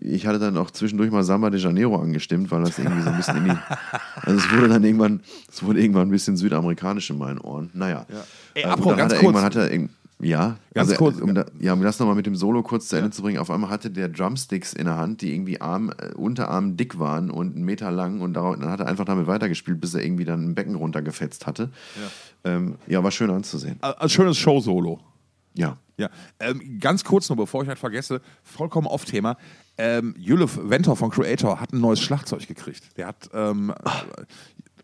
ich hatte dann auch zwischendurch mal Samba de Janeiro angestimmt, weil das irgendwie so ein bisschen in die. *laughs* Also es wurde dann irgendwann, es wurde irgendwann ein bisschen südamerikanisch in meinen Ohren. Naja. Ja. Ey, Äh, apropos, ganz hat kurz. irgendwann hat er irgend- ja, Ganz also, kurz. Um, da, ja, um das nochmal mit dem Solo kurz zu Ende zu bringen. Auf einmal hatte der Drumsticks in der Hand, die irgendwie Arm, äh, Unterarm dick waren und einen Meter lang und darauf, dann hat er einfach damit weitergespielt, bis er irgendwie dann ein Becken runtergefetzt hatte. Ja, ähm, ja war schön anzusehen. Äh, Ein schönes Show-Solo. Ja. Ja, ähm, ganz kurz nur, bevor ich halt vergesse, vollkommen off Thema. Ähm, Jülef Ventor von Creator hat ein neues Schlagzeug gekriegt. Der hat, ähm, äh,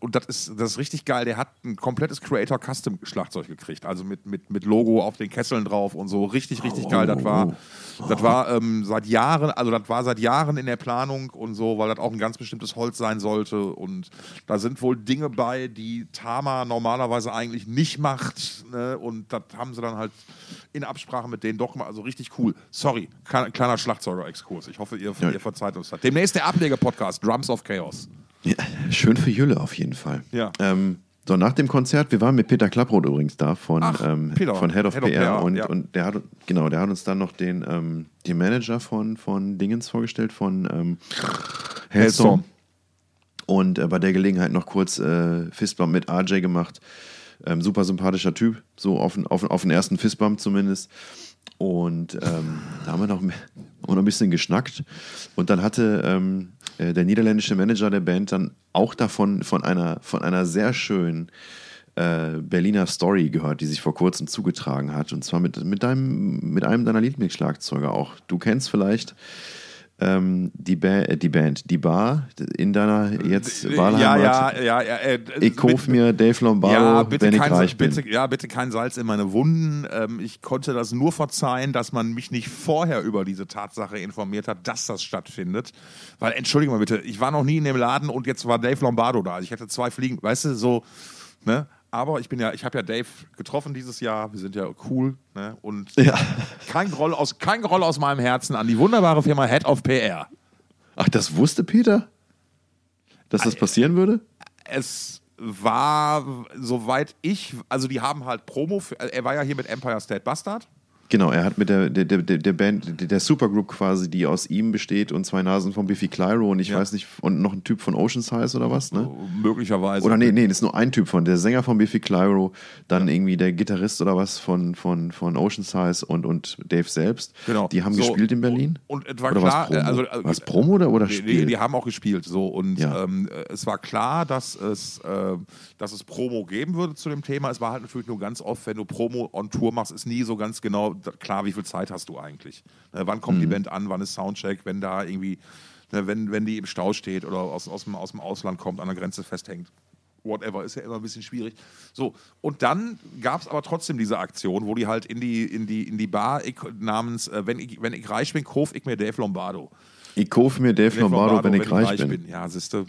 und das ist, das ist richtig geil, der hat ein komplettes Creator Custom Schlagzeug gekriegt. Also mit, mit, mit Logo auf den Kesseln drauf und so. Richtig, richtig geil. Das war, das war ähm, seit Jahren, also das war seit Jahren in der Planung und so, weil das auch ein ganz bestimmtes Holz sein sollte. Und da sind wohl Dinge bei, die Tama normalerweise eigentlich nicht macht. Ne? Und das haben sie dann halt in Absprache mit denen doch mal, also richtig cool. Sorry, kleiner, kleiner Schlagzeuger-Exkurs. Ich hoffe, ihr, Ja. ihr verzeiht uns das. Demnächst der Ableger-Podcast, Drums of Chaos. Ja. Schön für Jülle auf jeden Fall. Ja. Ähm, so, nach dem Konzert, wir waren mit Peter Klapproth übrigens da von, Ach, ähm, von Head of Head of PR, PR, und, ja. und der hat genau, der hat uns dann noch den, ähm, den Manager von, von Dingens vorgestellt, von ähm, Hellstorm. Und äh, bei der Gelegenheit noch kurz äh, Fistbump mit RJ gemacht. Ähm, super sympathischer Typ, so auf, den- auf, auf den ersten Fistbump zumindest. Und ähm, da haben wir noch, *laughs* noch ein bisschen geschnackt. Und dann hatte ähm, äh, der niederländische Manager der Band dann auch davon von einer, von einer sehr schönen äh, Berliner Story gehört, die sich vor kurzem zugetragen hat. Und zwar mit, mit, deinem, mit einem deiner Lieblingsschlagzeuger auch. Du kennst vielleicht ähm, die, ba äh, die Band, die Bar in deiner jetzt ja, Wahlheimat. ja, ja, ja. Äh, Ich kauf mir Dave Lombardo, ja, bitte wenn ich kein, reich bin. bitte, ja, bitte kein Salz in meine Wunden. Ähm, ich konnte das nur verzeihen, dass man mich nicht vorher über diese Tatsache informiert hat, dass das stattfindet. Weil, entschuldige mal bitte, ich war noch nie in dem Laden und jetzt war Dave Lombardo da. Also ich hätte zwei Fliegen, weißt du, so, ne? Aber ich bin ja, ich habe ja Dave getroffen dieses Jahr. Wir sind ja cool. Ne? Und Ja. kein, Groll aus, kein Groll aus meinem Herzen an die wunderbare Firma Head of PR. Ach, das wusste Peter? Dass das passieren würde? Es war, soweit ich, also die haben halt Promo, für, er war ja hier mit Empire State Bastard. Genau, er hat mit der, der, der, der Band, der- Supergroup quasi, die aus ihm besteht und zwei Nasen von Biffy Clyro und ich Ja. weiß nicht, und noch ein Typ von Ocean Size oder was, ne? Möglicherweise. Oder nee, nee, das ist nur ein Typ von, der Sänger von Biffy Clyro, dann irgendwie der Gitarrist oder was von, von, von Ocean Size und, und Dave selbst. Genau. Die haben So, gespielt in Berlin. Und, und es war oder klar, was Promo? also, also was Promo oder, oder Nee, Spiel? nee, die haben auch gespielt. So und Ja. ähm, äh, es war klar, dass es, äh, dass es Promo geben würde zu dem Thema. Es war halt natürlich nur ganz oft, wenn du Promo on Tour machst, ist nie so ganz genau klar, wie viel Zeit hast du eigentlich. Ne, wann kommt die Mhm. Band an, wann ist Soundcheck, wenn da irgendwie, ne, wenn, wenn die im Stau steht oder aus, aus, dem, aus dem Ausland kommt, an der Grenze festhängt. Whatever, ist ja immer ein bisschen schwierig. So, und dann gab es aber trotzdem diese Aktion, wo die halt in die, in die, in die Bar ich, namens, äh, wenn, ich, wenn ich reich bin, kauf ich mir Dave Lombardo. ich kaufe mir Dave Lombardo, wenn ich reich bin. Ja, siehste.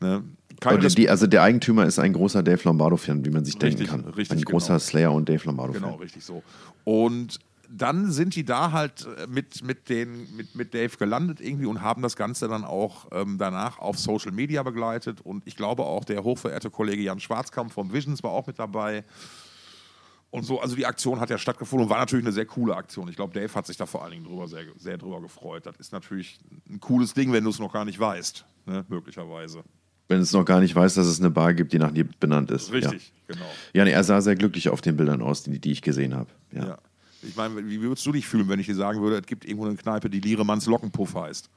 Ne? Res- die, also der Eigentümer ist ein großer Dave Lombardo-Fan, wie man sich Richtig, denken kann. richtig, ein großer genau. Slayer und Dave Lombardo-Fan. Genau, richtig so. Und dann sind die da halt äh, mit, mit, den, mit, mit Dave gelandet irgendwie und haben das Ganze dann auch ähm, danach auf Social Media begleitet. Und ich glaube auch, der hochverehrte Kollege Jan Schwarzkamp vom Visions war auch mit dabei. Und so, also die Aktion hat ja stattgefunden und war natürlich eine sehr coole Aktion. Ich glaube, Dave hat sich da vor allen Dingen drüber sehr, sehr drüber gefreut. Das ist natürlich ein cooles Ding, wenn du es noch gar nicht weißt, ne? möglicherweise. Wenn es noch gar nicht weiß, dass es eine Bar gibt, die nach dir benannt ist. Richtig, genau. Ja, ja nee, er sah sehr glücklich auf den Bildern aus, die, die ich gesehen habe. Ja. Ja. Ich meine, wie würdest du dich fühlen, wenn ich dir sagen würde, es gibt irgendwo eine Kneipe, die Lieremanns Lockenpuff heißt?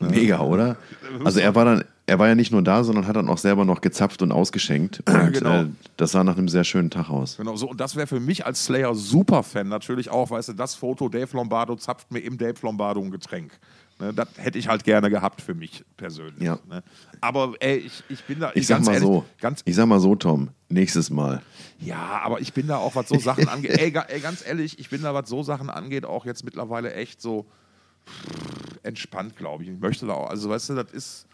Mega, oder? Also er war dann, er war ja nicht nur da, sondern hat dann auch selber noch gezapft und ausgeschenkt. *clears throat* Und Genau. äh, das sah nach einem sehr schönen Tag aus. Genau, so. Und das wäre für mich als Slayer-Superfan natürlich auch, weißt du, das Foto, Dave Lombardo zapft mir im Dave Lombardo ein Getränk. Ne, das hätte ich halt gerne gehabt für mich persönlich. Ja. Ne? Aber ey, ich, ich bin da. Ich sag ganz mal ehrlich, so, Ganz, ich sag mal so, Tom, nächstes Mal. ja, aber ich bin da auch, was so Sachen *laughs* angeht. ey, ey, ganz ehrlich, ich bin da, was so Sachen angeht, auch jetzt mittlerweile echt so entspannt, glaube ich. Ich möchte da auch, also weißt du, das ist.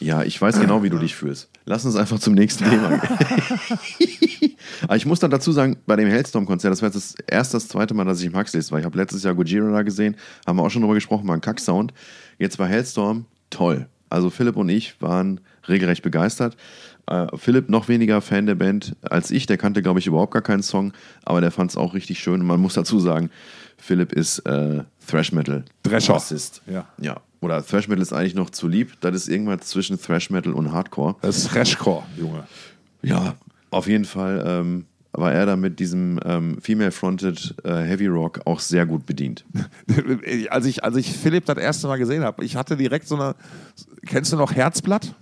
Ja, ich weiß genau, wie du dich fühlst. Lass uns einfach zum nächsten Thema *laughs* gehen. Aber *laughs* ich muss dann dazu sagen, bei dem Hellstorm-Konzert, das war jetzt das erste, das zweite Mal, dass ich im Huxleys war. Ich habe letztes Jahr Gojira da gesehen, haben wir auch schon drüber gesprochen, war ein Kacksound. Jetzt war Hellstorm toll. Also Philipp und ich waren regelrecht begeistert. Äh, Philipp noch weniger Fan der Band als ich, der kannte, glaube ich, überhaupt gar keinen Song, aber der fand es auch richtig schön. Und man muss dazu sagen, Philipp ist äh, Thrash Metal Drescher. Bassist. Ja. ja. Oder Thrash Metal ist eigentlich noch zu lieb. Das ist irgendwas zwischen Thrash Metal und Hardcore. Das ist Thrashcore, Junge. Ja, auf jeden Fall ähm, war er da mit diesem ähm, Female-Fronted äh, Heavy Rock auch sehr gut bedient. *laughs* als, ich, als ich Philipp das erste Mal gesehen habe, ich hatte direkt so eine. Kennst du noch Herzblatt?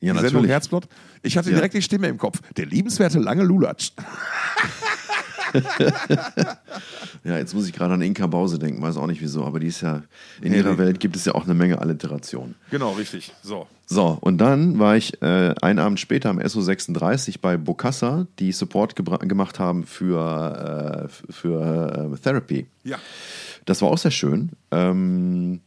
Ja, Die Sendung Herzblatt? Ich hatte Ja. direkt die Stimme im Kopf. Der liebenswerte lange Lulatsch. *laughs* *laughs* Ja, jetzt muss ich gerade an Inka Bause denken, weiß auch nicht wieso, aber die ist ja, in Nee, ihrer die- Welt gibt es ja auch eine Menge Alliterationen. Genau, richtig. So. So, und dann war ich äh, einen Abend später am SO36 bei Bokassa, die Support gemacht haben für, äh, für äh, Therapy. Ja. Das war auch sehr schön. Ähm,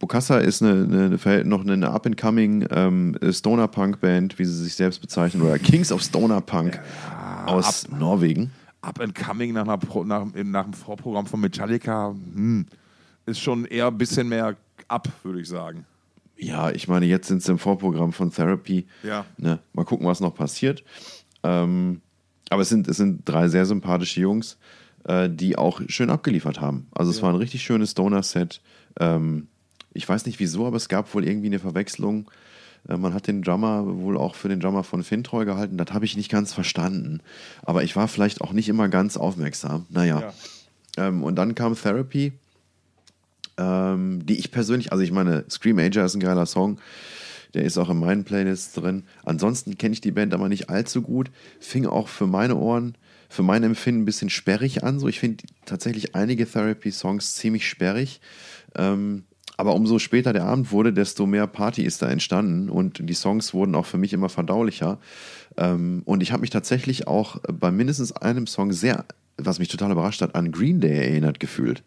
Bokassa ist eine, eine, noch eine up-and-coming ähm, Stoner-Punk-Band, wie sie sich selbst bezeichnen, oder Kings of Stoner Punk aus Norwegen. Up and Coming nach, einer nach, nach dem Vorprogramm von Metallica hm, ist schon eher ein bisschen mehr ab, würde ich sagen. Ja, ich meine, jetzt sind sie im Vorprogramm von Therapy. Ja. Ne? Mal gucken, was noch passiert. Ähm, aber es sind, es sind drei sehr sympathische Jungs, äh, die auch schön abgeliefert haben. Also es war ein richtig schönes Stoner-Set. Ähm, ich weiß nicht wieso, aber es gab wohl irgendwie eine Verwechslung. Äh, man hat den Drummer wohl auch für den Drummer von Fintroy gehalten. Das habe ich nicht ganz verstanden. Aber ich war vielleicht auch nicht immer ganz aufmerksam. Naja. Ähm, und dann kam Therapy ähm, die ich persönlich, also ich meine, Scream Ager ist ein geiler Song, der ist auch in meinen Playlists drin. Ansonsten kenne ich die Band aber nicht allzu gut, fing auch für meine Ohren, für mein Empfinden ein bisschen sperrig an. So, ich finde tatsächlich einige Therapy-Songs ziemlich sperrig. Ähm, aber umso später der Abend wurde, desto mehr Party ist da entstanden und die Songs wurden auch für mich immer verdaulicher. Ähm, und ich habe mich tatsächlich auch bei mindestens einem Song sehr, was mich total überrascht hat, an Green Day erinnert gefühlt.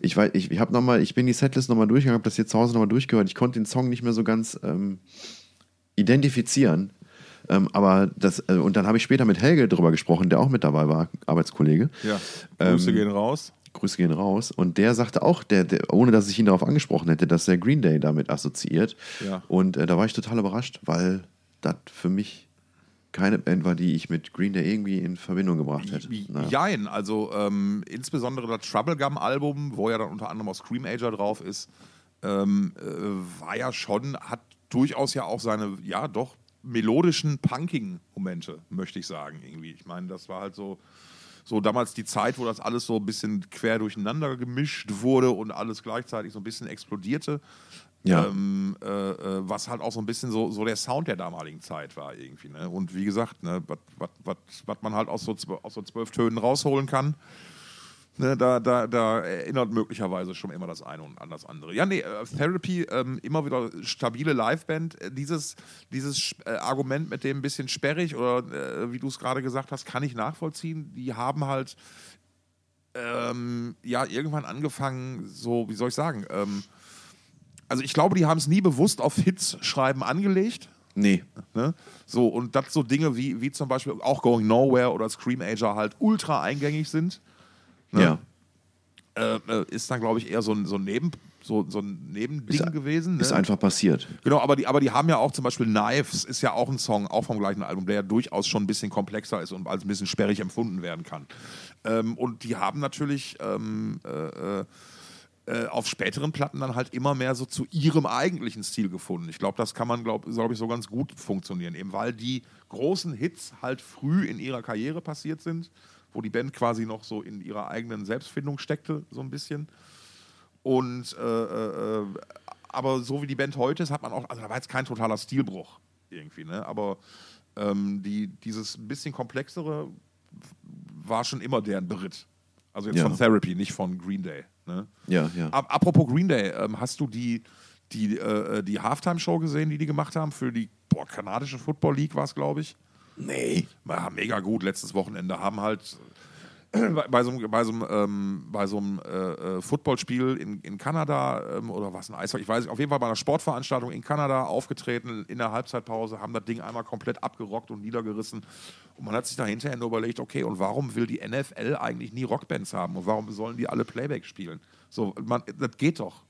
Ich weiß, ich, ich habe noch mal, ich bin die Setlist nochmal durchgegangen, habe das jetzt zu Hause nochmal durchgehört. Ich konnte den Song nicht mehr so ganz ähm, identifizieren. Ähm, aber das, äh, und dann habe ich später mit Helge drüber gesprochen, der auch mit dabei war, Arbeitskollege. Ja. Grüße Ähm, gehen raus. Grüße gehen raus. Und der sagte auch, der, der, ohne dass ich ihn darauf angesprochen hätte, dass er Green Day damit assoziiert. Ja. Und äh, da war ich total überrascht, weil das für mich keine Band war, die ich mit Green Day irgendwie in Verbindung gebracht hätte. Jein, also ähm, insbesondere das Troublegum-Album, wo ja dann unter anderem auch Scream Ager drauf ist, ähm, äh, war ja schon, hat durchaus ja auch seine, ja doch, melodischen, punkigen Momente, möchte ich sagen, irgendwie. Ich meine, das war halt so, so damals die Zeit, wo das alles so ein bisschen quer durcheinander gemischt wurde und alles gleichzeitig so ein bisschen explodierte. Ja. Ähm, äh, äh, was halt auch so ein bisschen so, so der Sound der damaligen Zeit war irgendwie. Ne? Und wie gesagt, ne, was man halt aus so, aus so zwölf Tönen rausholen kann, ne, da, da, da erinnert möglicherweise schon immer das eine und an das andere. Ja, nee, äh, Therapy, ähm, immer wieder stabile Liveband. Äh, Dieses, dieses äh, Argument mit dem ein bisschen sperrig oder äh, wie du es gerade gesagt hast, kann ich nachvollziehen. Die haben halt ähm, ja irgendwann angefangen, so, wie soll ich sagen, ähm, also ich glaube, die haben es nie bewusst auf Hits schreiben angelegt. Nee. Ne? So, und das so Dinge wie, wie zum Beispiel auch Going Nowhere oder Scream Ager halt ultra eingängig sind. Ne? Ja. Äh, äh, ist dann, glaube ich, eher so ein, so ein, Neben, so, so ein Nebending Ist- gewesen. Ne? Ist einfach passiert. Genau, aber die, aber die haben ja auch zum Beispiel Knives, ist ja auch ein Song, auch vom gleichen Album, der ja durchaus schon ein bisschen komplexer ist und als ein bisschen sperrig empfunden werden kann. Ähm, und die haben natürlich ähm, äh, äh, äh, auf späteren Platten dann halt immer mehr so zu ihrem eigentlichen Stil gefunden. Ich glaube, das kann man, glaube glaub ich, so ganz gut funktionieren, eben weil die großen Hits halt früh in ihrer Karriere passiert sind, wo die Band quasi noch so in ihrer eigenen Selbstfindung steckte, so ein bisschen. Und äh, äh, äh, aber so wie die Band heute ist, hat man auch, also da war jetzt kein totaler Stilbruch irgendwie, ne? Aber ähm, die, dieses bisschen komplexere war schon immer deren Beritt. Also jetzt Ja. von Therapy, nicht von Green Day. Ne? Ja, ja. Ap- Apropos Green Day, ähm, hast du die, die, äh, die Halftime-Show gesehen, die die gemacht haben für die boah, kanadische Football League, war es, glaube ich? Nee. Ja, mega gut, letztes Wochenende haben halt äh, bei, so einem, bei so einem, ähm, bei so einem äh, äh, Footballspiel in, in Kanada ähm, oder was, ein Eishockey, ich weiß nicht, auf jeden Fall bei einer Sportveranstaltung in Kanada aufgetreten in der Halbzeitpause, haben das Ding einmal komplett abgerockt und niedergerissen. Und man hat sich da hinterher nur überlegt, okay, und warum will die NFL eigentlich nie Rockbands haben und warum sollen die alle Playback spielen? So, man, das geht doch.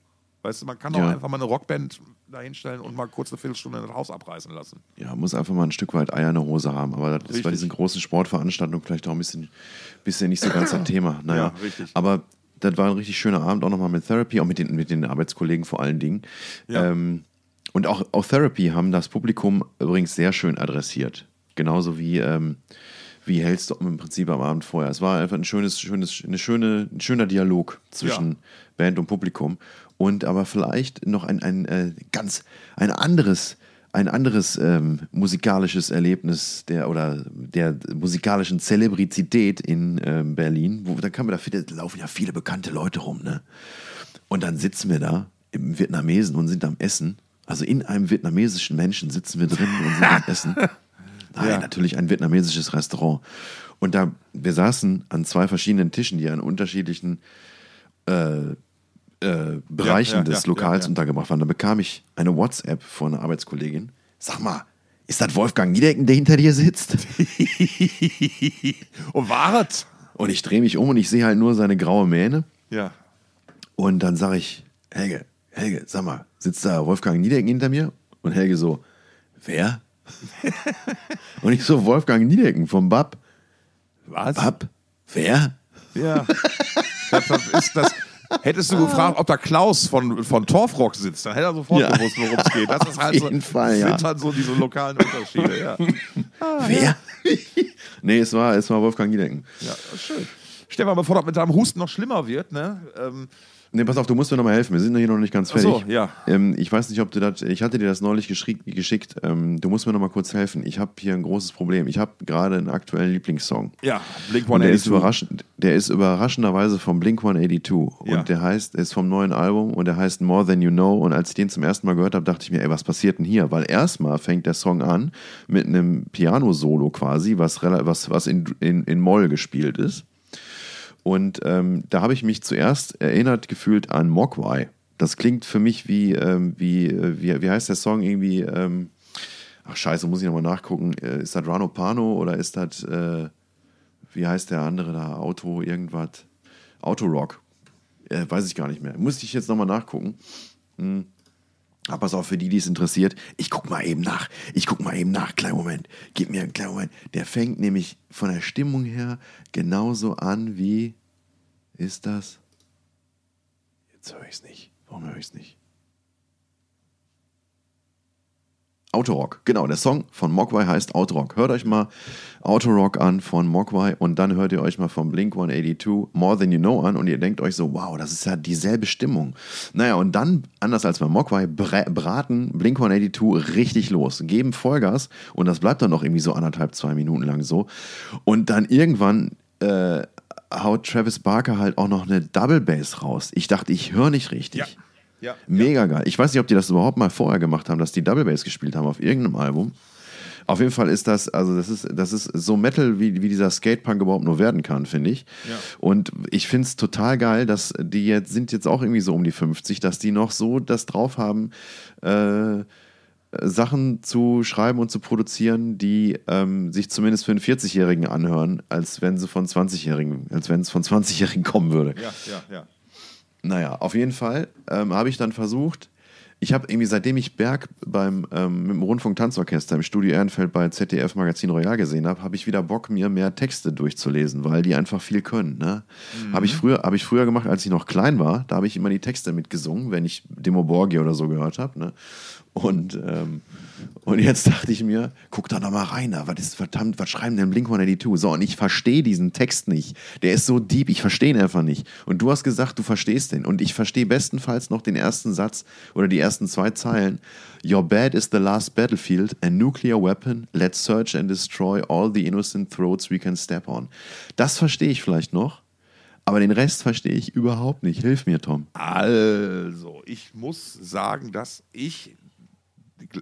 Weißt du, man kann doch Ja. einfach mal eine Rockband da hinstellen und mal kurz eine Viertelstunde das Haus abreißen lassen. Ja, muss einfach mal ein Stück weit Eier in der Hose haben. Aber das ist bei Richtig. diesen großen Sportveranstaltungen vielleicht auch ein bisschen, bisschen nicht so ganz das Thema. *clears throat* Naja, Ja, richtig. aber das war ein richtig schöner Abend, auch nochmal mit Therapy, auch mit den, mit den Arbeitskollegen vor allen Dingen. Ja. Ähm, und auch, auch Therapy haben das Publikum übrigens sehr schön adressiert. Genauso wie, ähm, wie Hellstorm im Prinzip am Abend vorher. Es war einfach ein schönes, schönes, eine schöne, ein schöner Dialog zwischen Ja. Band und Publikum. Und aber vielleicht noch ein, ein äh, ganz ein anderes, ein anderes ähm, musikalisches Erlebnis der oder der musikalischen Zelebrizität in ähm, Berlin, wo dann kann man da viele, da laufen ja viele bekannte Leute rum, ne? Und dann sitzen wir da im Vietnamesen und sind am Essen. Also in einem vietnamesischen Menschen sitzen wir drin und sind am Essen. *laughs* Nein, Ja. natürlich ein vietnamesisches Restaurant. Und da, wir saßen an zwei verschiedenen Tischen, die an unterschiedlichen äh, äh, Bereichen ja, des ja, Lokals ja, ja. untergebracht waren. Da bekam ich eine WhatsApp von einer Arbeitskollegin. Sag mal, ist das Wolfgang Niedecken, der hinter dir sitzt? *laughs* und waret? Und ich drehe mich um und ich sehe halt nur seine graue Mähne. Ja. Und dann sage ich, Helge, Helge, sag mal, sitzt da Wolfgang Niedecken hinter mir? Und Helge so, wer? *laughs* und ich so, Wolfgang Niedecken vom BAP. Was? BAP? Wer? Ja. *laughs* ist das. Hättest du gefragt, ob da Klaus von, von Torfrock sitzt, dann hätte er sofort Ja. gewusst, worum es geht. Das *laughs* ist Auf halt jeden so, Fall, ja. sind halt so diese lokalen Unterschiede. Ja, *laughs* Wer? *laughs* nee, es war, es war Wolfgang Niedecken. ja schön. Stefan, bevor das mit deinem Husten noch schlimmer wird, ne? Ähm, Nee, pass auf, du musst mir nochmal helfen. Wir sind hier noch nicht ganz Ach so, fertig. ja. Ähm, ich weiß nicht, ob du das. Ich hatte dir das neulich geschickt. Ähm, du musst mir nochmal kurz helfen. Ich habe hier ein großes Problem. Ich habe gerade einen aktuellen Lieblingssong. ja, Blink Und der ist, 182. überraschend, der ist überraschenderweise vom Blink 182. Ja. Und der heißt, ist vom neuen Album und der heißt More Than You Know. Und als ich den zum ersten Mal gehört habe, dachte ich mir, ey, was passiert denn hier? Weil erstmal fängt der Song an mit einem Piano-Solo quasi, was, was, was in, in, in Moll gespielt ist. Und ähm, da habe ich mich zuerst erinnert gefühlt an Mogwai. Das klingt für mich wie, ähm, wie, wie, wie heißt der Song irgendwie? Ähm, ach scheiße, muss ich nochmal nachgucken, äh, ist das Rano Pano oder ist das, äh, wie heißt der andere da, Auto, irgendwas, Autorock, äh, weiß ich gar nicht mehr. Muss ich jetzt nochmal nachgucken. Hm. Aber pass auf, für die, die es interessiert, ich guck mal eben nach. Ich guck mal eben nach. Kleinen Moment. Gib mir einen kleinen Moment. Der fängt nämlich von der Stimmung her genauso an wie. Ist das? Jetzt höre ich es nicht. Warum höre ich es nicht? Autorock, genau, der Song von Mogwai heißt Autorock. Hört euch mal Autorock an von Mogwai und dann hört ihr euch mal von Blink 182 More Than You Know an und ihr denkt euch so, wow, das ist ja dieselbe Stimmung. Naja, und dann, anders als bei Mogwai, braten Blink 182 richtig los, geben Vollgas und das bleibt dann noch irgendwie so anderthalb, zwei Minuten lang so. Und dann irgendwann äh, haut Travis Barker halt auch noch eine Double Bass raus. Ich dachte, ich höre nicht richtig. Ja. Ja, Mega geil. Ich weiß nicht, ob die das überhaupt mal vorher gemacht haben, dass die Double Bass gespielt haben auf irgendeinem Album. Auf jeden Fall ist das, also das ist, das ist so Metal, wie, wie dieser Skatepunk überhaupt nur werden kann, finde ich. Ja. Und ich finde es total geil, dass die jetzt sind jetzt auch irgendwie so um die 50, dass die noch so das drauf haben, äh, Sachen zu schreiben und zu produzieren, die ähm, sich zumindest für einen 40-Jährigen anhören, als wenn sie von 20-Jährigen, als wenn es von 20-Jährigen kommen würde. Ja, ja, ja. Naja, auf jeden Fall ähm, habe ich dann versucht, ich habe irgendwie, seitdem ich Berg beim, ähm, mit dem Rundfunk-Tanzorchester im Studio Ehrenfeld bei ZDF Magazin Royal gesehen habe, habe ich wieder Bock, mir mehr Texte durchzulesen, weil die einfach viel können. Ne? Mhm. Habe ich, früher, hab ich früher gemacht, als ich noch klein war. Da habe ich immer die Texte mitgesungen, wenn ich Demo Borgia oder so gehört habe. Ne? Und, ähm, und jetzt dachte ich mir, guck da noch mal rein, da. was ist verdammt, was schreiben denn Blink-182? So, und ich verstehe diesen Text nicht. Der ist so deep, ich verstehe ihn einfach nicht. Und du hast gesagt, du verstehst den. Und ich verstehe bestenfalls noch den ersten Satz oder die ersten zwei Zeilen. Your bed is the last battlefield, a nuclear weapon. Let's search and destroy all the innocent throats we can step on. Das verstehe ich vielleicht noch. Aber den Rest verstehe ich überhaupt nicht. Hilf mir, Tom. Also, ich muss sagen, dass ich,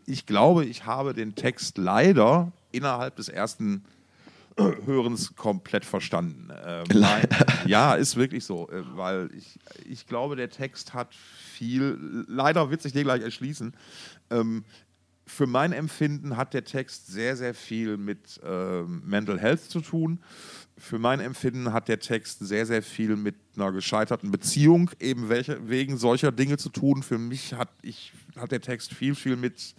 ich glaube, ich habe den Text leider innerhalb des ersten *clears throat* Hörens komplett verstanden. Ähm, nein, *laughs* ja, ist wirklich so, äh, weil ich, ich glaube, der Text hat viel, leider wird sich dir gleich erschließen. Ähm, für mein Empfinden hat der Text sehr, sehr viel mit ähm, Mental Health zu tun. Für mein Empfinden hat der Text sehr, sehr viel mit einer gescheiterten Beziehung eben welche, wegen solcher Dinge zu tun. Für mich hat, ich, hat der Text viel, viel mit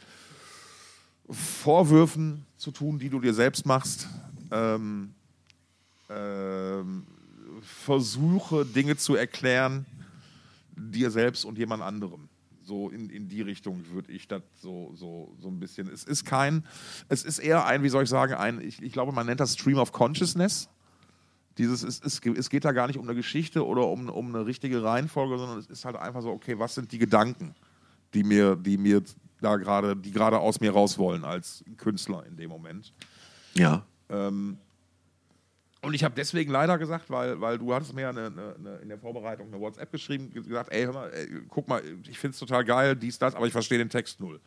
Vorwürfen zu tun, die du dir selbst machst. Ähm, ähm, versuche Dinge zu erklären, dir selbst und jemand anderem. So in, in die Richtung würde ich das so, so, so ein bisschen. Es ist kein, es ist eher ein, wie soll ich sagen, ein, ich, ich glaube, man nennt das Stream of Consciousness. Dieses, es, es, es geht da gar nicht um eine Geschichte oder um, um eine richtige Reihenfolge, sondern es ist halt einfach so, okay, was sind die Gedanken, die mir, die mir da gerade, die gerade aus mir raus wollen als Künstler in dem Moment. Ja. Ähm, und ich habe deswegen leider gesagt, weil, weil du hattest mir ja eine, eine, eine, in der Vorbereitung eine WhatsApp geschrieben, gesagt, ey, hör mal, ey, guck mal, ich finde es total geil, dies, das, aber ich verstehe den Text null.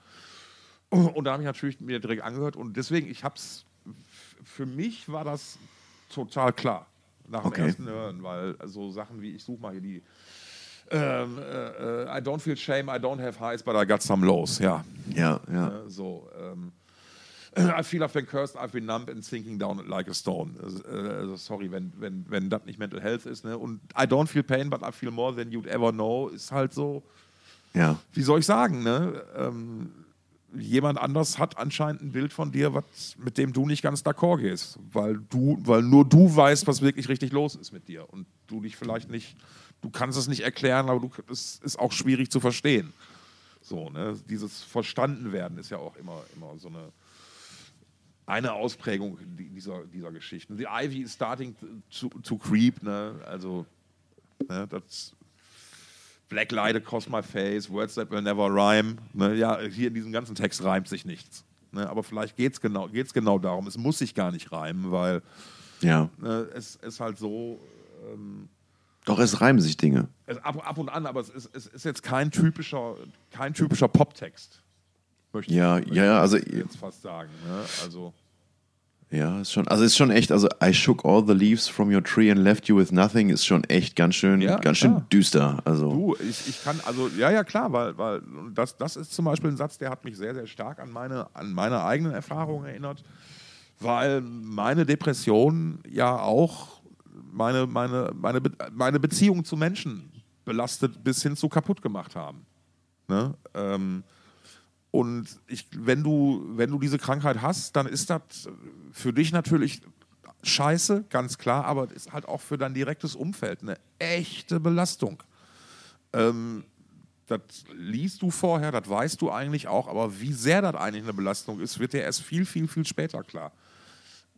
Und da habe ich natürlich mir direkt angehört und deswegen, ich habe es, für mich war das total klar nach dem Okay. ersten Hören, weil so Sachen wie, ich suche mal hier die, ähm, äh, äh, I don't feel shame, I don't have highs, but I got some lows, ja. Ja, ja. Äh, so, ähm, I feel I've been cursed, I've been numb and sinking down like a stone. Also, äh, also sorry, wenn, wenn, wenn das nicht Mental Health ist. Ne? Und I don't feel pain, but I feel more than you'd ever know, ist halt so, Ja. wie soll ich sagen, ne? Ähm, jemand anders hat anscheinend ein Bild von dir, was, mit dem du nicht ganz d'accord gehst. Weil du, weil nur du weißt, was wirklich richtig los ist mit dir. Und du dich vielleicht nicht, du kannst es nicht erklären, aber du, es ist auch schwierig zu verstehen. So, ne? Dieses Verstandenwerden ist ja auch immer, immer so eine, eine Ausprägung di- dieser, dieser Geschichten. The Ivy is starting to, to creep, ne? Also, ne, das Black Light across my face, words that will never rhyme. Ne? Ja, hier in diesem ganzen Text reimt sich nichts. Ne? Aber vielleicht geht es genau, geht's genau darum. Es muss sich gar nicht reimen, weil Ja. ne, es ist halt so. Ähm, Doch, es reimen sich Dinge. es, ab, ab und an, aber es ist, es ist jetzt kein typischer, kein typischer Poptext. Möchte Ja, ich, ja, also- jetzt fast sagen. Ne? Also, Ja, ist schon, also ist schon echt, also I shook all the leaves from your tree and left you with nothing ist schon echt ganz schön, Ja, ganz schön düster. Also Du, ich, ich kann, also, ja, ja, klar, weil, weil das, das ist zum Beispiel ein Satz, der hat mich sehr, sehr stark an meine, an meine eigenen Erfahrungen erinnert, weil meine Depression ja auch meine, meine, meine, Be meine Beziehung zu Menschen belastet bis hin zu kaputt gemacht haben. Ne? Ähm, und ich, wenn, du, wenn du diese Krankheit hast, dann ist das für dich natürlich scheiße, ganz klar, aber es ist halt auch für dein direktes Umfeld eine echte Belastung. Ähm, das liest du vorher, das weißt du eigentlich auch, aber wie sehr das eigentlich eine Belastung ist, wird dir erst viel, viel, viel später klar.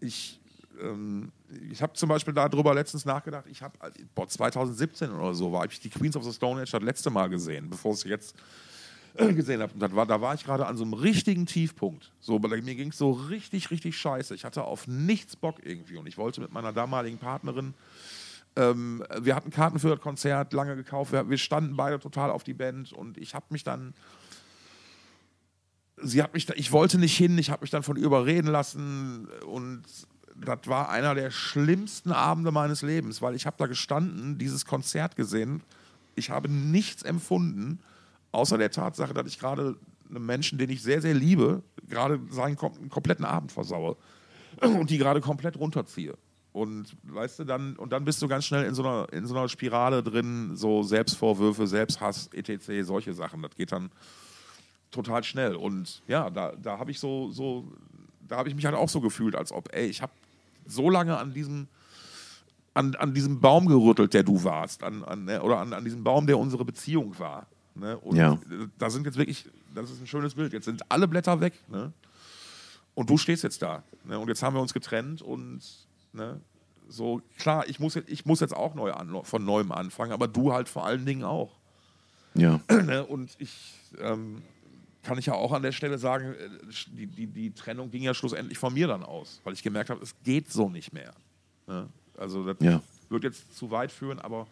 Ich, ähm, ich habe zum Beispiel darüber letztens nachgedacht, ich habe, boah, 2017 oder so, war, habe ich die Queens of the Stone Age das letzte Mal gesehen, bevor ich jetzt *clears throat* gesehen habe. Und war, da war ich gerade an so einem richtigen Tiefpunkt. So, mir ging es so richtig, richtig scheiße. Ich hatte auf nichts Bock irgendwie und ich wollte mit meiner damaligen Partnerin ähm, wir hatten Karten für das Konzert lange gekauft. Wir, wir standen beide total auf die Band und ich habe mich dann. Sie hat mich, ich wollte nicht hin, ich habe mich dann von überreden lassen und das war einer der schlimmsten Abende meines Lebens, weil ich habe da gestanden, dieses Konzert gesehen. Ich habe nichts empfunden, außer der Tatsache, dass ich gerade einem Menschen, den ich sehr, sehr liebe, gerade seinen kom kompletten Abend versaue *clears throat* und die gerade komplett runterziehe. Und weißt du, dann, und dann bist du ganz schnell in so einer, in so einer Spirale drin, so Selbstvorwürfe, Selbsthass, etc., solche Sachen. Das geht dann total schnell. Und ja, da, da habe ich so, so, da habe ich mich halt auch so gefühlt, als ob, ey, ich habe so lange an diesem, an, an diesem Baum gerüttelt, der du warst, an, an, ne, oder an, an diesem Baum, der unsere Beziehung war. Ne? Und Ja. da sind jetzt wirklich, das ist ein schönes Bild. Jetzt sind alle Blätter weg, ne? Und du stehst jetzt da. Ne? Und jetzt haben wir uns getrennt und ne? so, klar, ich muss, jetzt, ich muss jetzt auch neu an, von neuem anfangen, aber du halt vor allen Dingen auch. ja. *clears throat* Ne? Und ich ähm, kann ich ja auch an der Stelle sagen, äh, die, die, die Trennung ging ja schlussendlich von mir dann aus, weil ich gemerkt habe, es geht so nicht mehr. Ne? Also das Ja. wird jetzt zu weit führen, aber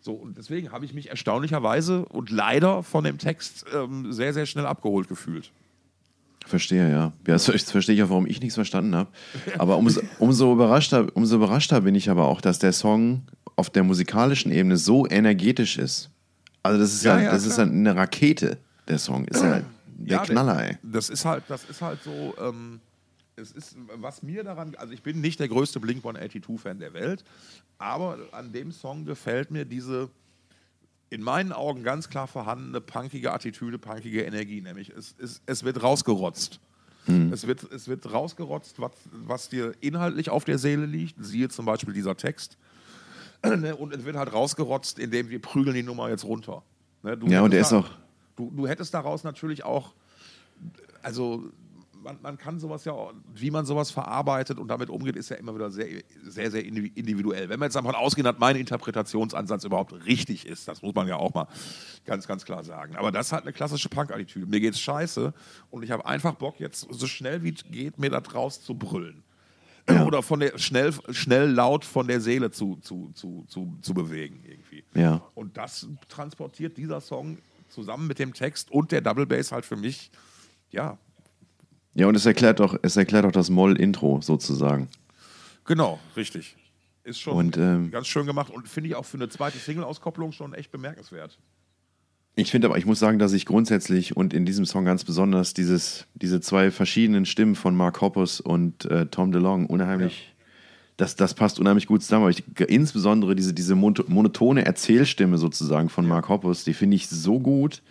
so, und deswegen habe ich mich erstaunlicherweise und leider von dem Text ähm, sehr, sehr schnell abgeholt gefühlt. Verstehe, ja. ja das verstehe ich auch, warum ich nichts verstanden habe. Aber umso, umso, überraschter, umso überraschter bin ich aber auch, dass der Song auf der musikalischen Ebene so energetisch ist. Also das ist ja, Ja, ja, das ist klar. eine Rakete, der Song. Ist ja der Knaller, ey. Das ist halt, das ist halt so, ähm, es ist, was mir daran, also ich bin nicht der größte Blink 182-Fan der Welt, aber an dem Song gefällt mir diese in meinen Augen ganz klar vorhandene punkige Attitüde, punkige Energie, nämlich es, es, es wird rausgerotzt. Es, wird, es wird rausgerotzt, was, was dir inhaltlich auf der Seele liegt, siehe zum Beispiel dieser Text. *clears throat* Ne, Und es wird halt rausgerotzt, indem wir prügeln die Nummer jetzt runter. Ne, du Ja, und der hättest ist auch- Du, du hättest daraus natürlich auch, also man, man kann sowas ja, wie man sowas verarbeitet und damit umgeht, ist ja immer wieder sehr, sehr, sehr indivi- individuell. Wenn wir jetzt davon ausgehen, dass mein Interpretationsansatz überhaupt richtig ist, das muss man ja auch mal ganz, ganz klar sagen. Aber das ist halt eine klassische Punk-Attitüde. Mir geht's scheiße und ich habe einfach Bock, jetzt so schnell wie es geht, mir das rauszubrüllen. Oder von der schnell, schnell laut von der Seele zu, zu, zu, zu, zu bewegen irgendwie. Ja. Und das transportiert dieser Song zusammen mit dem Text und der Double Bass halt für mich, ja, Ja, und es erklärt auch, es erklärt auch das Moll-Intro sozusagen. genau, richtig. Ist schon Und, ähm, ganz schön gemacht und finde ich auch für eine zweite Single-Auskopplung schon echt bemerkenswert. Ich finde aber, ich muss sagen, dass ich grundsätzlich und in diesem Song ganz besonders dieses, diese zwei verschiedenen Stimmen von Mark Hoppus und äh, Tom DeLonge unheimlich, das, das passt unheimlich gut zusammen. Aber ich, insbesondere diese, diese mono- monotone Erzählstimme sozusagen von Mark Hoppus, die finde ich so gut.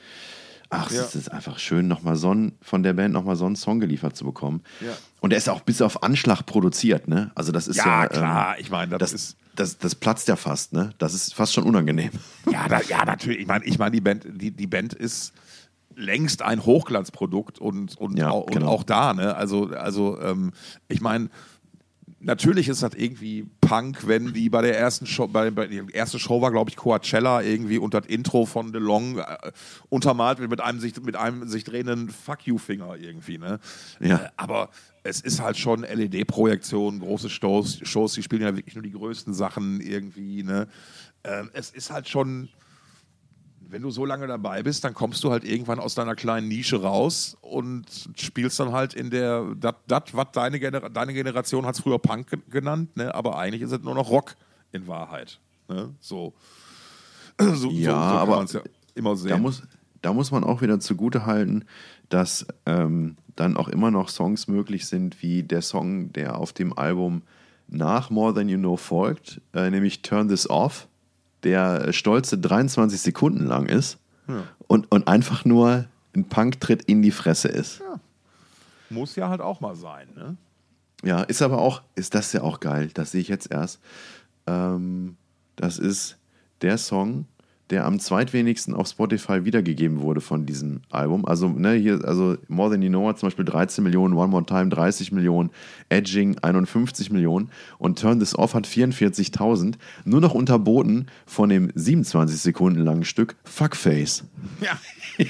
Ach, Ja. es ist einfach schön, nochmal so einen, von der Band nochmal so einen Song geliefert zu bekommen. Ja. Und der ist auch bis auf Anschlag produziert, ne? Also das ist ja. Ja, klar, ich meine, das das, ist- das, das platzt ja fast, ne? Das ist fast schon unangenehm. Ja, da, ja natürlich. Ich meine, ich mein, die, Band, die, die Band ist längst ein Hochglanzprodukt und, und, Ja, auch, und genau. auch da. Ne? Also, also ähm, ich meine, natürlich ist das irgendwie Punk, wenn die bei der ersten Show, bei, bei die erste Show war, glaube ich, Coachella irgendwie und das Intro von DeLong äh, untermalt wird mit einem sich, mit einem sich drehenden Fuck You-Finger irgendwie. Ne? Ja. Äh, aber es ist halt schon LED-Projektion, große Shows, Shows, die spielen ja wirklich nur die größten Sachen irgendwie. Ne? Ähm, es ist halt schon wenn du so lange dabei bist, dann kommst du halt irgendwann aus deiner kleinen Nische raus und spielst dann halt in der, das, was deine, Genera deine Generation hat es früher Punk genannt, ne? aber eigentlich ist es nur noch Rock in Wahrheit. Ne? So. *clears throat* so. Ja, so, so aber ja immer sehen. Da muss, da muss man auch wieder zugute halten, dass ähm, dann auch immer noch Songs möglich sind, wie der Song, der auf dem Album nach More Than You Know folgt, äh, nämlich Turn This Off der stolze 23 Sekunden lang ist ja. und, und einfach nur ein Punk-Tritt in die Fresse ist. Ja. Muss ja halt auch mal sein, ne? Ja, ist aber auch, ist das ja auch geil, das sehe ich jetzt erst. Ähm, das ist der Song, der am zweitwenigsten auf Spotify wiedergegeben wurde von diesem Album. Also, ne, hier, also More Than You Know hat zum Beispiel 13 Millionen, One More Time 30 Millionen, Edging 51 Millionen und Turn This Off hat 44.000. Nur noch unterboten von dem 27 Sekunden langen Stück Fuckface. Ja. *laughs*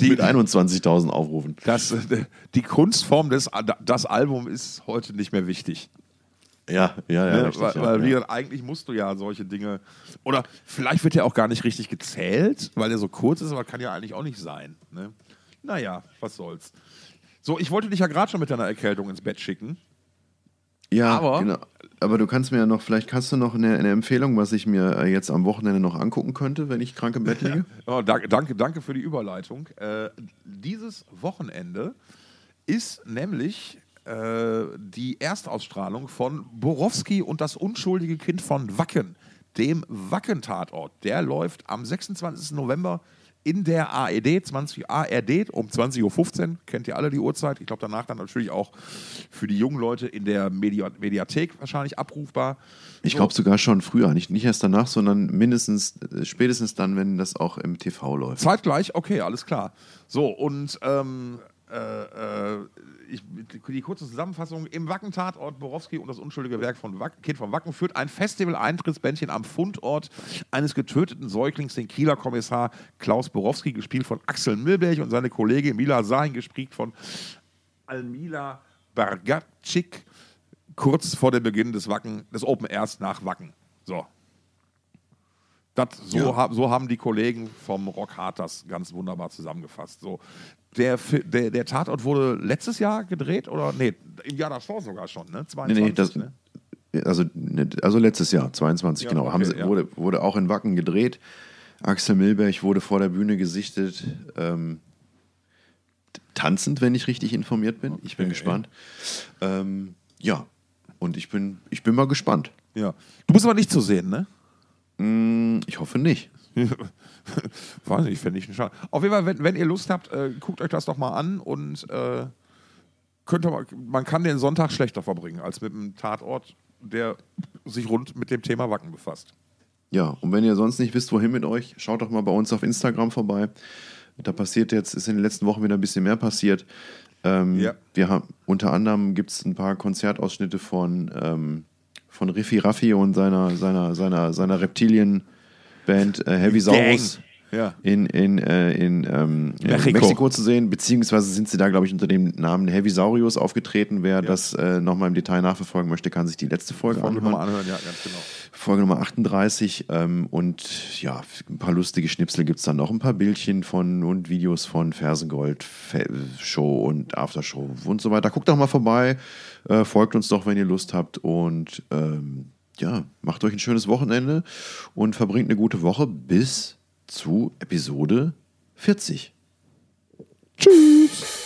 Die, Mit 21.000 Aufrufen. Das, die Kunstform des das Album ist heute nicht mehr wichtig. Ja, ja, ja. Ne? Richtig, weil, ja, weil ja. eigentlich musst du ja solche Dinge. Oder vielleicht wird der auch gar nicht richtig gezählt, weil der so kurz ist, aber kann ja eigentlich auch nicht sein. Ne? Naja, was soll's. So, ich wollte dich ja gerade schon mit deiner Erkältung ins Bett schicken. Ja, aber, genau. aber du kannst mir ja noch, vielleicht kannst du noch eine, eine, Empfehlung, was ich mir äh, jetzt am Wochenende noch angucken könnte, wenn ich krank im Bett liege. *laughs* oh, danke, danke, für die Überleitung. Äh, dieses Wochenende ist nämlich die Erstausstrahlung von Borowski und das unschuldige Kind von Wacken, dem Wacken-Tatort. Der läuft am 26. November in der ARD, 20, ARD um 20.15 Uhr. Kennt ihr alle die Uhrzeit? Ich glaube, danach dann natürlich auch für die jungen Leute in der Media Mediathek wahrscheinlich abrufbar. Ich glaube sogar schon früher, nicht, nicht erst danach, sondern mindestens, äh, spätestens dann, wenn das auch im TV läuft. Zeitgleich, okay, alles klar. So, und ähm, äh, äh, ich, die kurze Zusammenfassung: Im Wacken-Tatort Borowski und das unschuldige Werk von Wacken, Kind von Wacken führt ein Festival-Eintrittsbändchen am Fundort eines getöteten Säuglings den Kieler Kommissar Klaus Borowski, gespielt von Axel Milberg und seine Kollegin Mila Sahin, gespielt von Almila Bargatschik, kurz vor dem Beginn des Wacken, des Open Airs nach Wacken. So. Das, so, ja. ha, so haben die Kollegen vom Rock Hard das ganz wunderbar zusammengefasst. So, der, der, der Tatort wurde letztes Jahr gedreht oder nee, im Jahr davor sogar schon, ne? 22, nee, nee, das, ne? Also, ne, also letztes Jahr, 22, ja, genau. Okay, Haben sie, ja. wurde, wurde auch in Wacken gedreht. Axel Milberg wurde vor der Bühne gesichtet. Ähm, tanzend, wenn ich richtig informiert bin. Okay, ich bin gespannt. Ähm, ja, und ich bin, ich bin mal gespannt. Ja. Du bist aber nicht zu sehen, ne? Mm, ich hoffe nicht. *laughs* Weiß nicht, fände ich schade. Auf jeden Fall, wenn, wenn ihr Lust habt, äh, guckt euch das doch mal an und äh, könnt man, man kann den Sonntag schlechter verbringen als mit einem Tatort, der sich rund mit dem Thema Wacken befasst. Ja, und wenn ihr sonst nicht wisst, wohin mit euch, schaut doch mal bei uns auf Instagram vorbei. Da passiert jetzt, ist in den letzten Wochen wieder ein bisschen mehr passiert. Ähm, ja. Wir haben unter anderem gibt es ein paar Konzertausschnitte von, ähm, von Riffi Raffi und seiner, seiner, seiner, seiner Reptilien- Band äh, Heavy Saurus ja. in, in, äh, in, ähm, Mexiko. in, Mexiko. zu sehen, beziehungsweise sind sie da, glaube ich, unter dem Namen Heavy Saurius aufgetreten. Wer ja. das äh, nochmal im Detail nachverfolgen möchte, kann sich die letzte Folge, Folge anhören. anhören. Ja, ganz genau. Folge Nummer 38 ähm, und ja, ein paar lustige Schnipsel gibt es dann noch, ein paar Bildchen von und Videos von Fersengold, Fe Show und Aftershow und so weiter. Guckt doch mal vorbei, äh, folgt uns doch, wenn ihr Lust habt und ähm, ja, macht euch ein schönes Wochenende und verbringt eine gute Woche bis zu Episode 40. Tschüss.